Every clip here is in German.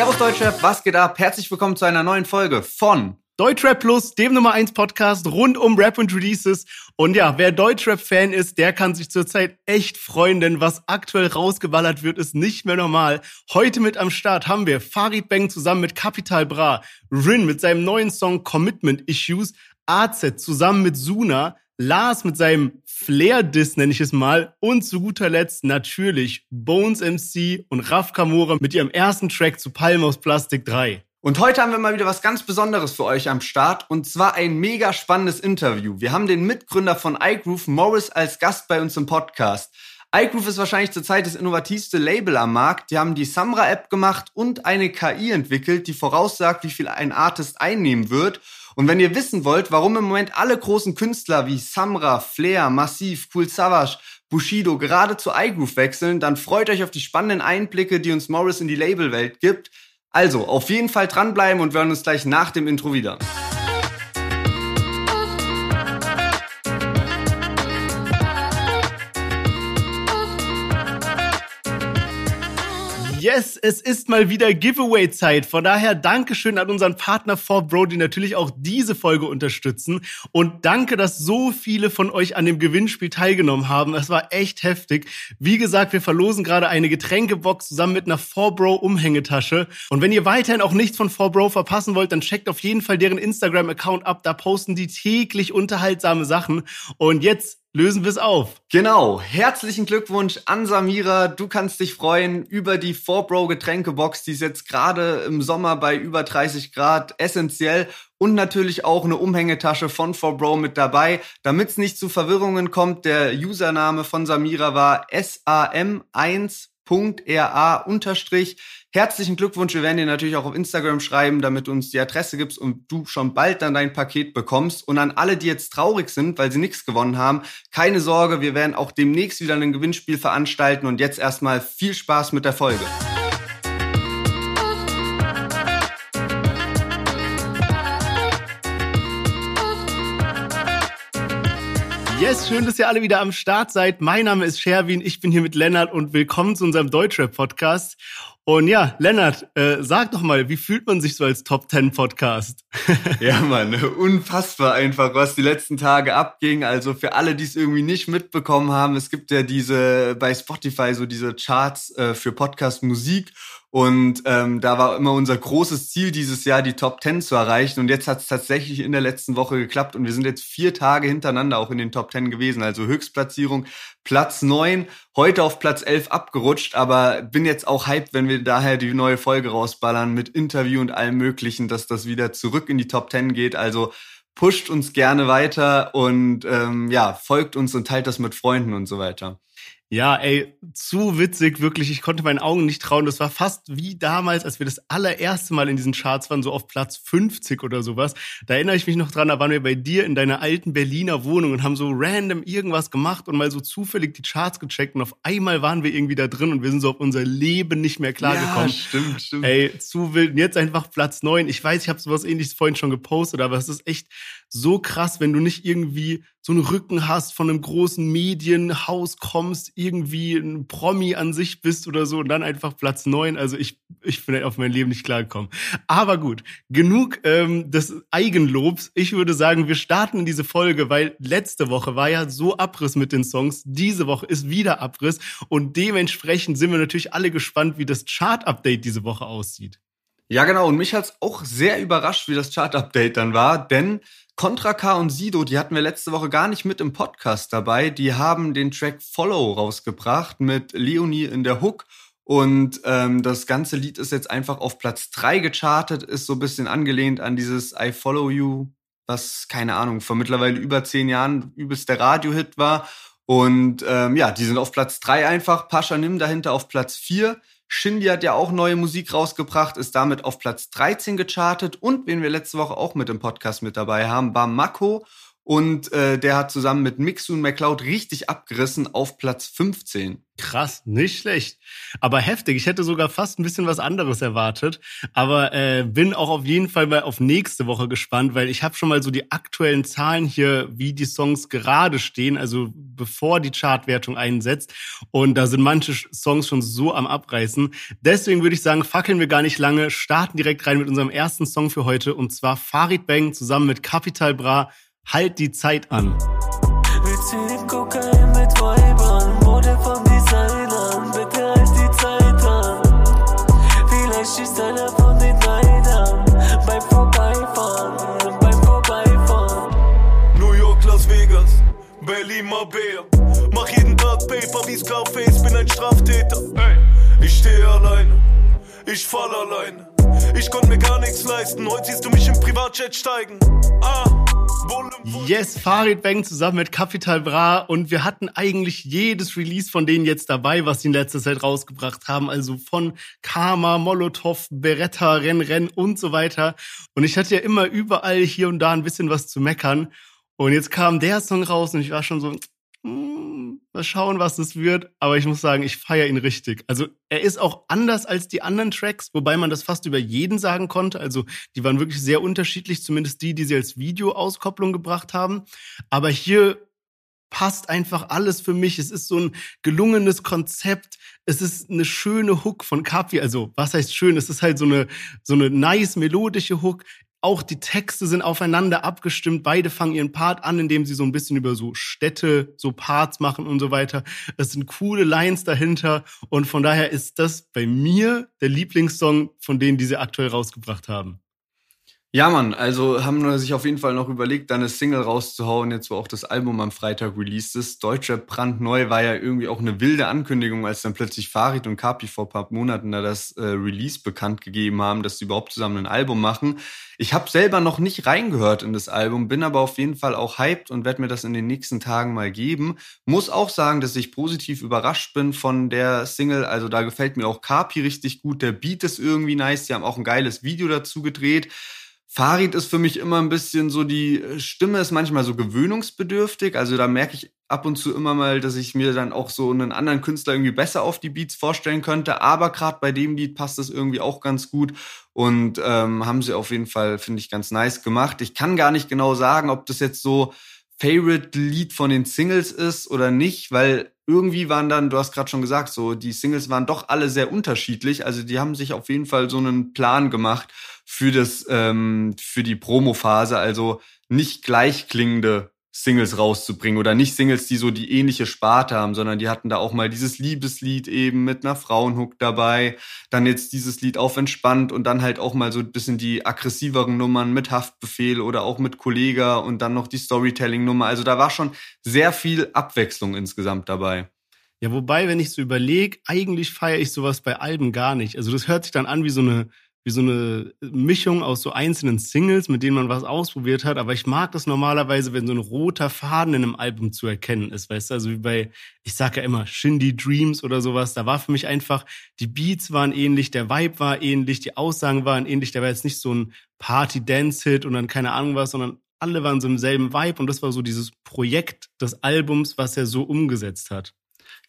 Servus Deutschrap, was geht ab? Herzlich willkommen zu einer neuen Folge von Deutschrap Plus, dem Nummer 1 Podcast rund um Rap und Releases. Und ja, wer Deutschrap-Fan ist, der kann sich zurzeit echt freuen, denn was aktuell rausgeballert wird, ist nicht mehr normal. Heute mit am Start haben wir Farid Bang zusammen mit Capital Bra, Rin mit seinem neuen Song Commitment Issues, AZ zusammen mit Suna, Lars mit seinem Flair-Diss, nenne ich es mal. Und zu guter Letzt natürlich Bones MC und Raf Kamora mit ihrem ersten Track zu Palm aus Plastik 3. Und heute haben wir mal wieder was ganz Besonderes für euch am Start und zwar ein mega spannendes Interview. Wir haben den Mitgründer von iGroove, Morris, als Gast bei uns im Podcast. iGroove ist wahrscheinlich zurzeit das innovativste Label am Markt. Die haben die Samra-App gemacht und eine KI entwickelt, die voraussagt, wie viel ein Artist einnehmen wird. Und wenn ihr wissen wollt, warum im Moment alle großen Künstler wie Samra, Flair, Massiv, Cool Savage, Bushido gerade zu iGroove wechseln, dann freut euch auf die spannenden Einblicke, die uns Morris in die Labelwelt gibt. Also, auf jeden Fall dranbleiben und wir hören uns gleich nach dem Intro wieder. Yes, es ist mal wieder Giveaway-Zeit. Von daher Dankeschön an unseren Partner 4Bro, die natürlich auch diese Folge unterstützen. Und danke, dass so viele von euch an dem Gewinnspiel teilgenommen haben. Es war echt heftig. Wie gesagt, wir verlosen gerade eine Getränkebox zusammen mit einer 4Bro Umhängetasche. Und wenn ihr weiterhin auch nichts von 4Bro verpassen wollt, dann checkt auf jeden Fall deren Instagram-Account ab. Da posten die täglich unterhaltsame Sachen. Und jetzt lösen wir es auf. Genau. Herzlichen Glückwunsch an Samira. Du kannst dich freuen über die 4Bro Getränkebox. Die ist jetzt gerade im Sommer bei über 30 Grad essentiell. Und natürlich auch eine Umhängetasche von 4Bro mit dabei. Damit es nicht zu Verwirrungen kommt, der Username von Samira war sam1.ra unterstrich. Herzlichen Glückwunsch. Wir werden dir natürlich auch auf Instagram schreiben, damit du uns die Adresse gibst und du schon bald dann dein Paket bekommst. Und an alle, die jetzt traurig sind, weil sie nichts gewonnen haben, keine Sorge, wir werden auch demnächst wieder ein Gewinnspiel veranstalten. Und jetzt erstmal viel Spaß mit der Folge. Yes, schön, dass ihr alle wieder am Start seid. Mein Name ist Sherwin, ich bin hier mit Lennart und willkommen zu unserem Deutschrap-Podcast. Und ja, Lennart, äh, sag doch mal, wie fühlt man sich so als Top Ten Podcast? ja, Mann, unfassbar einfach, was die letzten Tage abging. Also für alle, die es irgendwie nicht mitbekommen haben, es gibt ja diese bei Spotify so diese Charts äh, für Podcast Musik und ähm, da war immer unser großes Ziel dieses Jahr, die Top 10 zu erreichen. Und jetzt hat es tatsächlich in der letzten Woche geklappt. Und wir sind jetzt vier Tage hintereinander auch in den Top 10 gewesen. Also Höchstplatzierung Platz 9, heute auf Platz 11 abgerutscht. Aber bin jetzt auch hyped, wenn wir daher die neue Folge rausballern mit Interview und allem Möglichen, dass das wieder zurück in die Top 10 geht. Also pusht uns gerne weiter und ähm, ja, folgt uns und teilt das mit Freunden und so weiter. Ja, ey, zu witzig, wirklich. Ich konnte meinen Augen nicht trauen. Das war fast wie damals, als wir das allererste Mal in diesen Charts waren, so auf Platz 50 oder sowas. Da erinnere ich mich noch dran, da waren wir bei dir in deiner alten Berliner Wohnung und haben so random irgendwas gemacht und mal so zufällig die Charts gecheckt und auf einmal waren wir irgendwie da drin und wir sind so auf unser Leben nicht mehr klargekommen. Ja, stimmt, stimmt. Ey, zu wild. Und jetzt einfach Platz 9. Ich weiß, ich habe sowas ähnliches vorhin schon gepostet, aber es ist echt so krass, wenn du nicht irgendwie so einen Rücken hast, von einem großen Medienhaus kommst, irgendwie ein Promi an sich bist oder so und dann einfach Platz neun. Also ich, ich bin auf mein Leben nicht klargekommen. Aber gut, genug ähm, des Eigenlobs. Ich würde sagen, wir starten in diese Folge, weil letzte Woche war ja so Abriss mit den Songs. Diese Woche ist wieder Abriss und dementsprechend sind wir natürlich alle gespannt, wie das Chart-Update diese Woche aussieht. Ja, genau. Und mich hat's auch sehr überrascht, wie das Chart-Update dann war, denn Contra K und Sido, die hatten wir letzte Woche gar nicht mit im Podcast dabei. Die haben den Track Follow rausgebracht mit Leonie in der Hook. Und ähm, das ganze Lied ist jetzt einfach auf Platz drei gechartet, ist so ein bisschen angelehnt an dieses I Follow You, was, keine Ahnung, vor mittlerweile über zehn Jahren übelst der Radio-Hit war. Und ähm, ja, die sind auf Platz drei einfach. Pascha Nim dahinter auf Platz vier. Shindy hat ja auch neue Musik rausgebracht, ist damit auf Platz 13 gechartet und wen wir letzte Woche auch mit im Podcast mit dabei haben, war Mako und äh, der hat zusammen mit Mixu und McCloud richtig abgerissen auf Platz 15. Krass, nicht schlecht. Aber heftig. Ich hätte sogar fast ein bisschen was anderes erwartet. Aber äh, bin auch auf jeden Fall mal auf nächste Woche gespannt, weil ich habe schon mal so die aktuellen Zahlen hier, wie die Songs gerade stehen. Also bevor die Chartwertung einsetzt. Und da sind manche Songs schon so am Abreißen. Deswegen würde ich sagen, fackeln wir gar nicht lange, starten direkt rein mit unserem ersten Song für heute. Und zwar Farid Bang zusammen mit Capital Bra. Halt die Zeit an. Wir ziehen Kokain mit Weibern, Mode von Designern, bitte halt die Zeit an. Vielleicht schießt einer von den Neidern beim Vorbeifahren, beim Vorbeifahren. New York, Las Vegas, Berlin, Marbella. Mach jeden Tag Paper wie Scarface, bin ein Straftäter. Hey. Ich stehe alleine, ich fall alleine. Ich konnte mir gar nichts leisten, heute siehst du mich im Privatjet steigen. Ah. Yes, Farid Bang zusammen mit Capital Bra und wir hatten eigentlich jedes Release von denen jetzt dabei, was sie in letzter Zeit rausgebracht haben. Also von Karma, Molotow, Beretta, Renn, Renn und so weiter. Und ich hatte ja immer überall hier und da ein bisschen was zu meckern. Und jetzt kam der Song raus und ich war schon so, hm, mal schauen, was das wird. Aber ich muss sagen, ich feiere ihn richtig. Also er ist auch anders als die anderen Tracks, wobei man das fast über jeden sagen konnte. Also die waren wirklich sehr unterschiedlich, zumindest die, die sie als Videoauskopplung gebracht haben. Aber hier passt einfach alles für mich. Es ist so ein gelungenes Konzept. Es ist eine schöne Hook von Capi. Also, was heißt schön? Es ist halt so eine, so eine nice melodische Hook. Auch die Texte sind aufeinander abgestimmt. Beide fangen ihren Part an, indem sie so ein bisschen über so Städte, so Parts machen und so weiter. Es sind coole Lines dahinter. Und von daher ist das bei mir der Lieblingssong von denen, die sie aktuell rausgebracht haben. Ja, Mann, also haben wir sich auf jeden Fall noch überlegt, da eine Single rauszuhauen, jetzt wo auch das Album am Freitag released ist. Deutscher brandneu war ja irgendwie auch eine wilde Ankündigung, als dann plötzlich Farid und Kapi vor paar Monaten da das äh, Release bekannt gegeben haben, dass sie überhaupt zusammen ein Album machen. Ich habe selber noch nicht reingehört in das Album, bin aber auf jeden Fall auch hyped und werde mir das in den nächsten Tagen mal geben. Muss auch sagen, dass ich positiv überrascht bin von der Single. Also da gefällt mir auch Kapi richtig gut. Der Beat ist irgendwie nice. Die haben auch ein geiles Video dazu gedreht. Farid ist für mich immer ein bisschen so, die Stimme ist manchmal so gewöhnungsbedürftig. Also da merke ich ab und zu immer mal, dass ich mir dann auch so einen anderen Künstler irgendwie besser auf die Beats vorstellen könnte. Aber gerade bei dem Lied passt das irgendwie auch ganz gut. Und ähm, haben sie auf jeden Fall, finde ich, ganz nice gemacht. Ich kann gar nicht genau sagen, ob das jetzt so Favorite-Lied von den Singles ist oder nicht, weil irgendwie waren dann, du hast gerade schon gesagt, so die Singles waren doch alle sehr unterschiedlich. Also die haben sich auf jeden Fall so einen Plan gemacht für das ähm, für die Promo-Phase, also nicht gleichklingende Singles rauszubringen oder nicht Singles, die so die ähnliche Sparte haben, sondern die hatten da auch mal dieses Liebeslied eben mit einer Frauenhook dabei, dann jetzt dieses Lied auf entspannt und dann halt auch mal so ein bisschen die aggressiveren Nummern mit Haftbefehl oder auch mit Kollega und dann noch die Storytelling-Nummer. Also da war schon sehr viel Abwechslung insgesamt dabei. Ja, wobei, wenn ich so überlege, eigentlich feiere ich sowas bei Alben gar nicht. Also das hört sich dann an wie so eine wie so eine Mischung aus so einzelnen Singles, mit denen man was ausprobiert hat. Aber ich mag das normalerweise, wenn so ein roter Faden in einem Album zu erkennen ist, weißt du? Also wie bei, ich sag ja immer, Shindy Dreams oder sowas. Da war für mich einfach, die Beats waren ähnlich, der Vibe war ähnlich, die Aussagen waren ähnlich. Der war jetzt nicht so ein Party-Dance-Hit und dann keine Ahnung was, sondern alle waren so im selben Vibe und das war so dieses Projekt des Albums, was er so umgesetzt hat.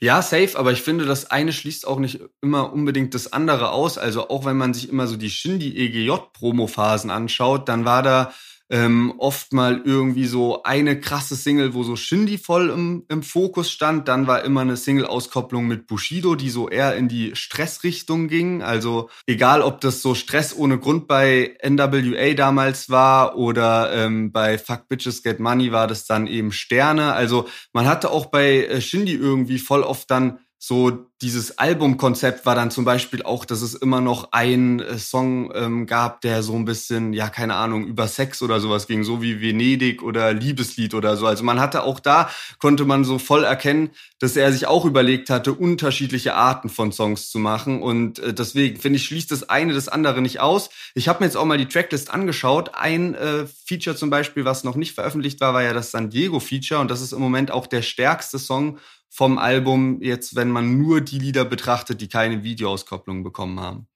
Ja, safe, aber ich finde, das eine schließt auch nicht immer unbedingt das andere aus. Also auch wenn man sich immer so die Shindy EGJ Promo-Phasen anschaut, dann war da ähm, oft mal irgendwie so eine krasse Single, wo so Shindy voll im, im Fokus stand. Dann war immer eine Single-Auskopplung mit Bushido, die so eher in die Stressrichtung ging. Also egal, ob das so Stress ohne Grund bei NWA damals war oder ähm, bei Fuck Bitches Get Money war das dann eben Sterne. Also man hatte auch bei äh, Shindy irgendwie voll oft dann so dieses Albumkonzept war dann zum Beispiel auch, dass es immer noch einen äh, Song ähm, gab, der so ein bisschen, ja, keine Ahnung, über Sex oder sowas ging, so wie Venedig oder Liebeslied oder so. Also man hatte auch da, konnte man so voll erkennen, dass er sich auch überlegt hatte, unterschiedliche Arten von Songs zu machen. Und äh, deswegen finde ich, schließt das eine das andere nicht aus. Ich habe mir jetzt auch mal die Tracklist angeschaut. Ein äh, Feature zum Beispiel, was noch nicht veröffentlicht war, war ja das San Diego Feature. Und das ist im Moment auch der stärkste Song vom Album, jetzt wenn man nur die Lieder betrachtet, die keine Videoauskopplung bekommen haben.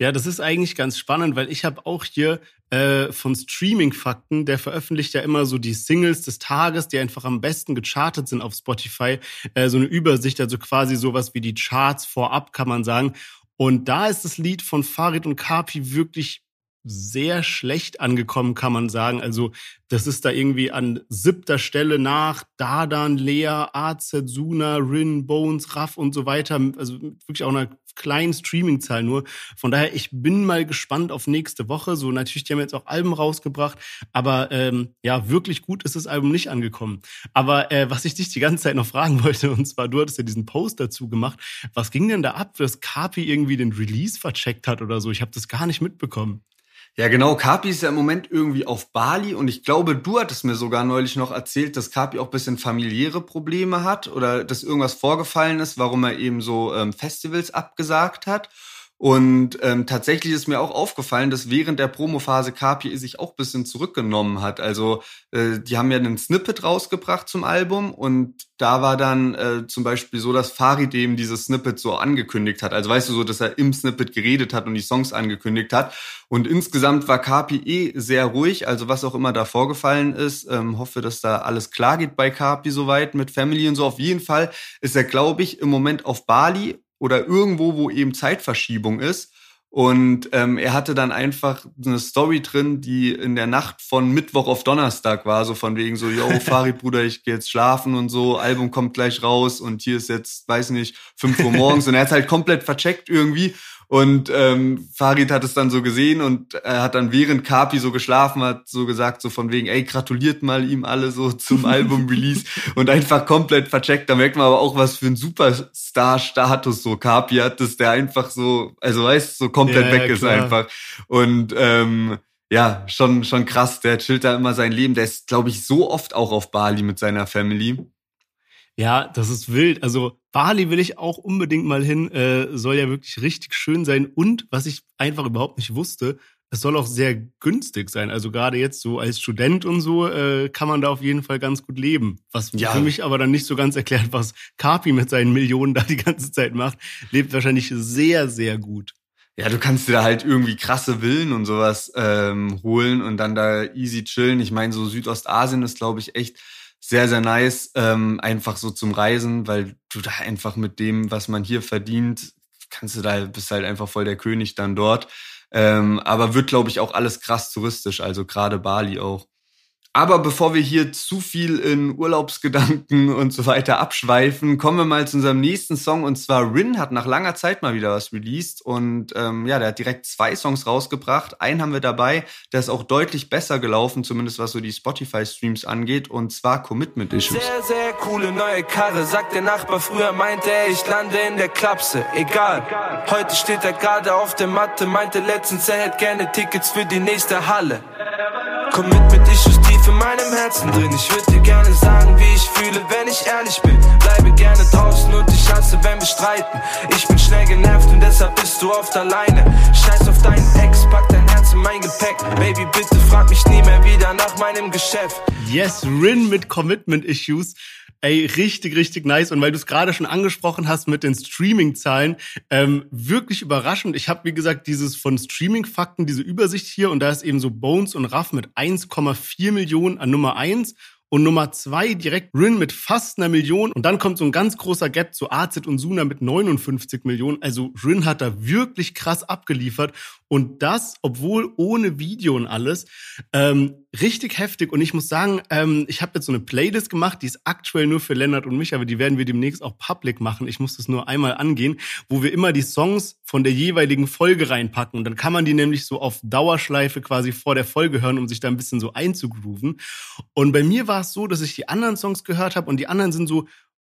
Ja, das ist eigentlich ganz spannend, weil ich habe auch hier äh, von Streaming-Fakten, der veröffentlicht ja immer so die Singles des Tages, die einfach am besten gechartet sind auf Spotify, äh, so eine Übersicht, also quasi sowas wie die Charts vorab, kann man sagen. Und da ist das Lied von Farid und Kapi wirklich sehr schlecht angekommen, kann man sagen. Also das ist da irgendwie an siebter Stelle nach Dardan, Lea, AZ, Suna, Rin, Bones, Raff und so weiter. Also wirklich auch einer kleinen Streaming-Zahl nur. Von daher, ich bin mal gespannt auf nächste Woche. So natürlich, die haben jetzt auch Alben rausgebracht, aber ähm, ja, wirklich gut ist das Album nicht angekommen. Aber äh, was ich dich die ganze Zeit noch fragen wollte, und zwar, du hattest ja diesen Post dazu gemacht. Was ging denn da ab, dass Kapi irgendwie den Release vercheckt hat oder so? Ich habe das gar nicht mitbekommen. Ja, genau. Kapi ist ja im Moment irgendwie auf Bali und ich glaube, du hattest mir sogar neulich noch erzählt, dass Kapi auch bisschen familiäre Probleme hat oder dass irgendwas vorgefallen ist, warum er eben so ähm, Festivals abgesagt hat. Und ähm, tatsächlich ist mir auch aufgefallen, dass während der Promophase KPI sich auch bisschen zurückgenommen hat. Also äh, die haben ja einen Snippet rausgebracht zum Album und da war dann äh, zum Beispiel so, dass Farid eben dieses Snippet so angekündigt hat. Also weißt du so, dass er im Snippet geredet hat und die Songs angekündigt hat. Und insgesamt war KPI eh sehr ruhig, also was auch immer da vorgefallen ist. Ähm, hoffe, dass da alles klar geht bei KPI soweit mit Family und so. Auf jeden Fall ist er, glaube ich, im Moment auf Bali oder irgendwo, wo eben Zeitverschiebung ist. Und ähm, er hatte dann einfach eine Story drin, die in der Nacht von Mittwoch auf Donnerstag war, so von wegen so, yo, Farid, Bruder, ich gehe jetzt schlafen und so, Album kommt gleich raus und hier ist jetzt, weiß nicht, 5 Uhr morgens und er hat halt komplett vercheckt irgendwie und ähm, Farid hat es dann so gesehen und er hat dann während Kapi so geschlafen hat, so gesagt, so von wegen, ey, gratuliert mal ihm alle so zum Album-Release und einfach komplett vercheckt. Da merkt man aber auch, was für ein Superstar-Status so Kapi hat, dass der einfach so, also weißt so komplett ja, weg ja, ist einfach. Und ähm, ja, schon, schon krass. Der chillt da immer sein Leben. Der ist, glaube ich, so oft auch auf Bali mit seiner Family. Ja, das ist wild. Also Bali will ich auch unbedingt mal hin. Äh, soll ja wirklich richtig schön sein. Und was ich einfach überhaupt nicht wusste, es soll auch sehr günstig sein. Also gerade jetzt so als Student und so äh, kann man da auf jeden Fall ganz gut leben. Was ja. für mich aber dann nicht so ganz erklärt, was Kapi mit seinen Millionen da die ganze Zeit macht. Lebt wahrscheinlich sehr, sehr gut. Ja, du kannst dir da halt irgendwie krasse Villen und sowas ähm, holen und dann da easy chillen. Ich meine, so Südostasien ist, glaube ich, echt sehr, sehr nice, ähm, einfach so zum Reisen, weil du da einfach mit dem, was man hier verdient, kannst du da, bist halt einfach voll der König dann dort. Ähm, aber wird, glaube ich, auch alles krass touristisch, also gerade Bali auch. Aber bevor wir hier zu viel in Urlaubsgedanken und so weiter abschweifen, kommen wir mal zu unserem nächsten Song. Und zwar Rin hat nach langer Zeit mal wieder was released. Und ähm, ja, der hat direkt zwei Songs rausgebracht. Einen haben wir dabei, der ist auch deutlich besser gelaufen, zumindest was so die Spotify-Streams angeht. Und zwar Commitment Issues. Sehr, sehr coole neue Karre, sagt der Nachbar. Früher meinte er, ich lande in der Klapse. Egal, heute steht er gerade auf der Matte. Meinte letztens, er hätte gerne Tickets für die nächste Halle. Commitment Issues in meinem Herzen drin. Ich würde dir gerne sagen, wie ich fühle, wenn ich ehrlich bin. Bleibe gerne draußen und ich hasse, wenn wir streiten. Ich bin schnell genervt und deshalb bist du oft alleine. Scheiß auf deinen Ex, pack in mein Gepäck. Baby, bitte frag mich nie mehr wieder nach meinem Geschäft. Yes, Rin mit Commitment Issues. Ey, richtig, richtig nice. Und weil du es gerade schon angesprochen hast mit den Streaming-Zahlen, ähm, wirklich überraschend. Ich habe, wie gesagt, dieses von Streaming-Fakten, diese Übersicht hier und da ist eben so Bones und Raff mit 1,4 Millionen an Nummer 1 und Nummer zwei direkt Rin mit fast einer Million. Und dann kommt so ein ganz großer Gap zu AZ und Suna mit 59 Millionen. Also Rin hat da wirklich krass abgeliefert. Und das, obwohl ohne Video und alles, ähm, richtig heftig. Und ich muss sagen, ähm, ich habe jetzt so eine Playlist gemacht, die ist aktuell nur für Lennart und mich, aber die werden wir demnächst auch public machen. Ich muss das nur einmal angehen, wo wir immer die Songs von der jeweiligen Folge reinpacken. Und dann kann man die nämlich so auf Dauerschleife quasi vor der Folge hören, um sich da ein bisschen so einzugrooven. Und bei mir war es so, dass ich die anderen Songs gehört habe und die anderen sind so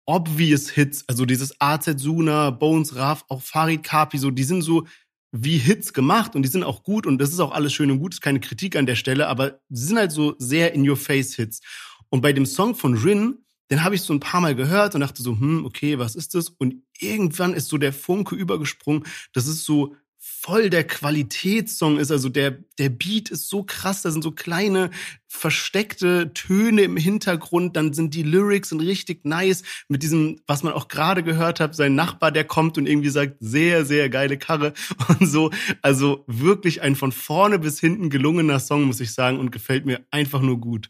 obvious Hits, also dieses AZ Suna, Bones Raff, auch Farid Kapi, so, die sind so wie Hits gemacht und die sind auch gut und das ist auch alles schön und gut, ist keine Kritik an der Stelle, aber sie sind halt so sehr in your face Hits. Und bei dem Song von Rin, den habe ich so ein paar Mal gehört und dachte so, hm, okay, was ist das? Und irgendwann ist so der Funke übergesprungen. Das ist so voll der Qualitätssong ist. Also der, der Beat ist so krass, da sind so kleine versteckte Töne im Hintergrund, dann sind die Lyrics sind richtig nice mit diesem, was man auch gerade gehört hat, sein Nachbar, der kommt und irgendwie sagt, sehr, sehr geile Karre und so. Also wirklich ein von vorne bis hinten gelungener Song, muss ich sagen, und gefällt mir einfach nur gut.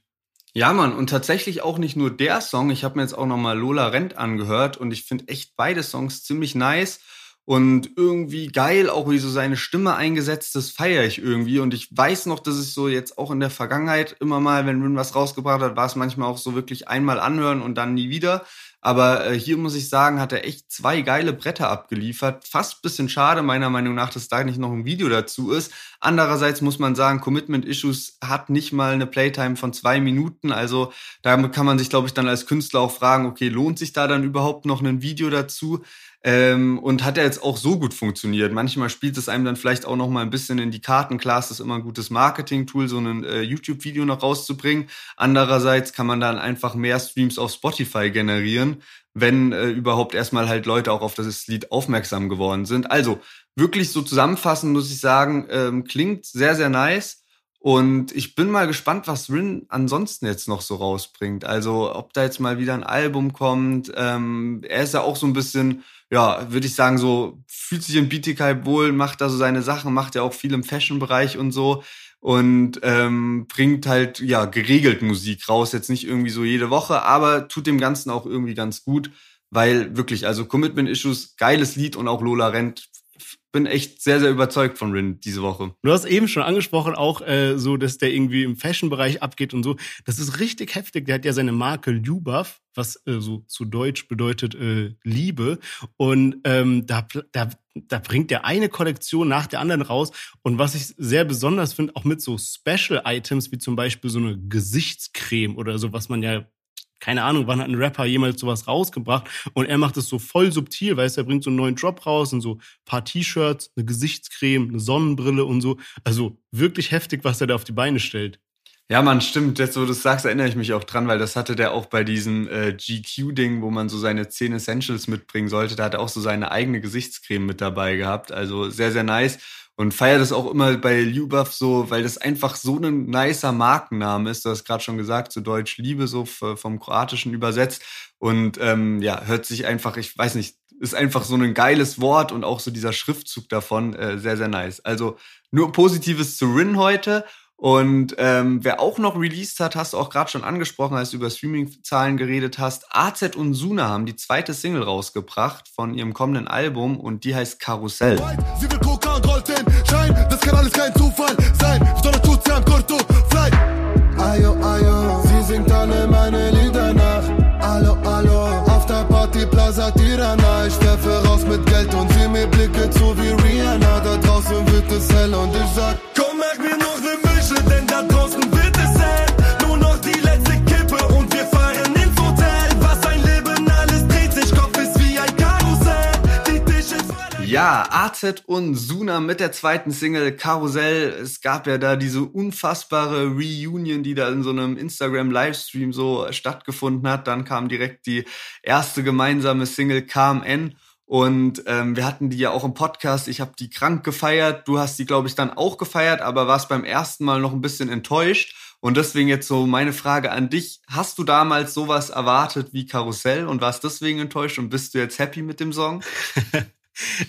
Ja, Mann, und tatsächlich auch nicht nur der Song. Ich habe mir jetzt auch nochmal Lola Rent angehört und ich finde echt beide Songs ziemlich nice. Und irgendwie geil, auch wie so seine Stimme eingesetzt ist, feiere ich irgendwie. Und ich weiß noch, dass es so jetzt auch in der Vergangenheit immer mal, wenn Rin was rausgebracht hat, war es manchmal auch so wirklich einmal anhören und dann nie wieder. Aber äh, hier muss ich sagen, hat er echt zwei geile Bretter abgeliefert. Fast bisschen schade, meiner Meinung nach, dass da nicht noch ein Video dazu ist. Andererseits muss man sagen, Commitment Issues hat nicht mal eine Playtime von zwei Minuten. Also da kann man sich, glaube ich, dann als Künstler auch fragen, okay, lohnt sich da dann überhaupt noch ein Video dazu? Ähm, und hat er jetzt auch so gut funktioniert. Manchmal spielt es einem dann vielleicht auch noch mal ein bisschen in die Karten. Klar, ist immer ein gutes Marketing-Tool, so ein äh, YouTube-Video noch rauszubringen. Andererseits kann man dann einfach mehr Streams auf Spotify generieren, wenn äh, überhaupt erstmal halt Leute auch auf das Lied aufmerksam geworden sind. Also wirklich so zusammenfassend muss ich sagen, ähm, klingt sehr, sehr nice. Und ich bin mal gespannt, was Rin ansonsten jetzt noch so rausbringt. Also ob da jetzt mal wieder ein Album kommt. Ähm, er ist ja auch so ein bisschen ja, würde ich sagen, so fühlt sich im BTK wohl, macht da so seine Sachen, macht ja auch viel im Fashion-Bereich und so und ähm, bringt halt ja geregelt Musik raus, jetzt nicht irgendwie so jede Woche, aber tut dem Ganzen auch irgendwie ganz gut, weil wirklich, also Commitment Issues, geiles Lied und auch Lola Rent bin echt sehr, sehr überzeugt von Rin diese Woche. Du hast eben schon angesprochen, auch äh, so, dass der irgendwie im Fashion-Bereich abgeht und so. Das ist richtig heftig. Der hat ja seine Marke Lubaf, was äh, so zu Deutsch bedeutet äh, Liebe. Und ähm, da, da, da bringt der eine Kollektion nach der anderen raus. Und was ich sehr besonders finde, auch mit so Special-Items, wie zum Beispiel so eine Gesichtscreme oder so, was man ja keine Ahnung, wann hat ein Rapper jemals sowas rausgebracht und er macht es so voll subtil, weißt du, er bringt so einen neuen Drop raus und so paar T-Shirts, eine Gesichtscreme, eine Sonnenbrille und so. Also wirklich heftig, was er da auf die Beine stellt. Ja, man, stimmt. Jetzt, wo du es sagst, erinnere ich mich auch dran, weil das hatte der auch bei diesem äh, GQ-Ding, wo man so seine 10 Essentials mitbringen sollte. Da hat er auch so seine eigene Gesichtscreme mit dabei gehabt. Also sehr, sehr nice und feiere das auch immer bei Ljubov so, weil das einfach so ein nicer Markenname ist. Du hast gerade schon gesagt, zu Deutsch Liebe, so vom Kroatischen übersetzt. Und ähm, ja, hört sich einfach, ich weiß nicht, ist einfach so ein geiles Wort und auch so dieser Schriftzug davon äh, sehr, sehr nice. Also nur Positives zu Rin heute. Und ähm, wer auch noch released hat, hast du auch gerade schon angesprochen, als du über Streaming-Zahlen geredet hast. AZ und Suna haben die zweite Single rausgebracht von ihrem kommenden Album und die heißt Karussell. Sie will Coca und rollt den Schein, das kann alles kein Zufall sein. Sondern tut sie am Kurto, fly. Ayo, ayo, sie singt alle meine Lieder nach. Allo, allo, auf der Party Plaza Tirana. Ich werfe raus mit Geld und sie mir Blicke zu wie Rihanna. Da draußen wird es hell und ich sag, komm, merk mir noch Ja, AZ und Suna mit der zweiten Single Karussell. Es gab ja da diese unfassbare Reunion, die da in so einem Instagram-Livestream so stattgefunden hat. Dann kam direkt die erste gemeinsame Single KMN. Und ähm, wir hatten die ja auch im Podcast. Ich habe die krank gefeiert. Du hast die, glaube ich, dann auch gefeiert, aber warst beim ersten Mal noch ein bisschen enttäuscht. Und deswegen jetzt so meine Frage an dich. Hast du damals sowas erwartet wie Karussell und warst deswegen enttäuscht und bist du jetzt happy mit dem Song?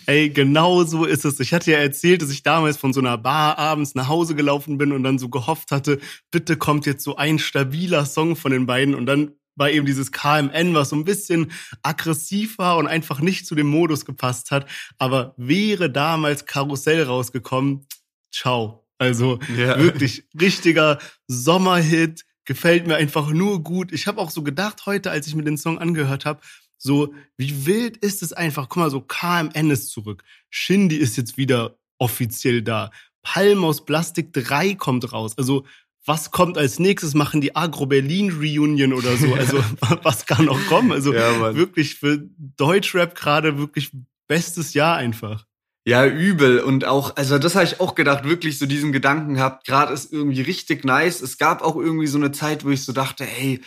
Ey, genau so ist es. Ich hatte ja erzählt, dass ich damals von so einer Bar abends nach Hause gelaufen bin und dann so gehofft hatte, bitte kommt jetzt so ein stabiler Song von den beiden und dann war eben dieses KMN, was so ein bisschen aggressiv war und einfach nicht zu dem Modus gepasst hat. Aber wäre damals Karussell rausgekommen, ciao. Also ja. wirklich richtiger Sommerhit, gefällt mir einfach nur gut. Ich habe auch so gedacht heute, als ich mir den Song angehört habe, so wie wild ist es einfach. Guck mal, so KMN ist zurück. Shindy ist jetzt wieder offiziell da. Palm aus Plastik 3 kommt raus. Also was kommt als nächstes? Machen die Agro Berlin Reunion oder so? Also was kann noch kommen? Also ja, wirklich für Deutschrap gerade wirklich bestes Jahr einfach. Ja, übel. Und auch, also das habe ich auch gedacht, wirklich so diesen Gedanken gehabt, gerade ist irgendwie richtig nice. Es gab auch irgendwie so eine Zeit, wo ich so dachte, hey,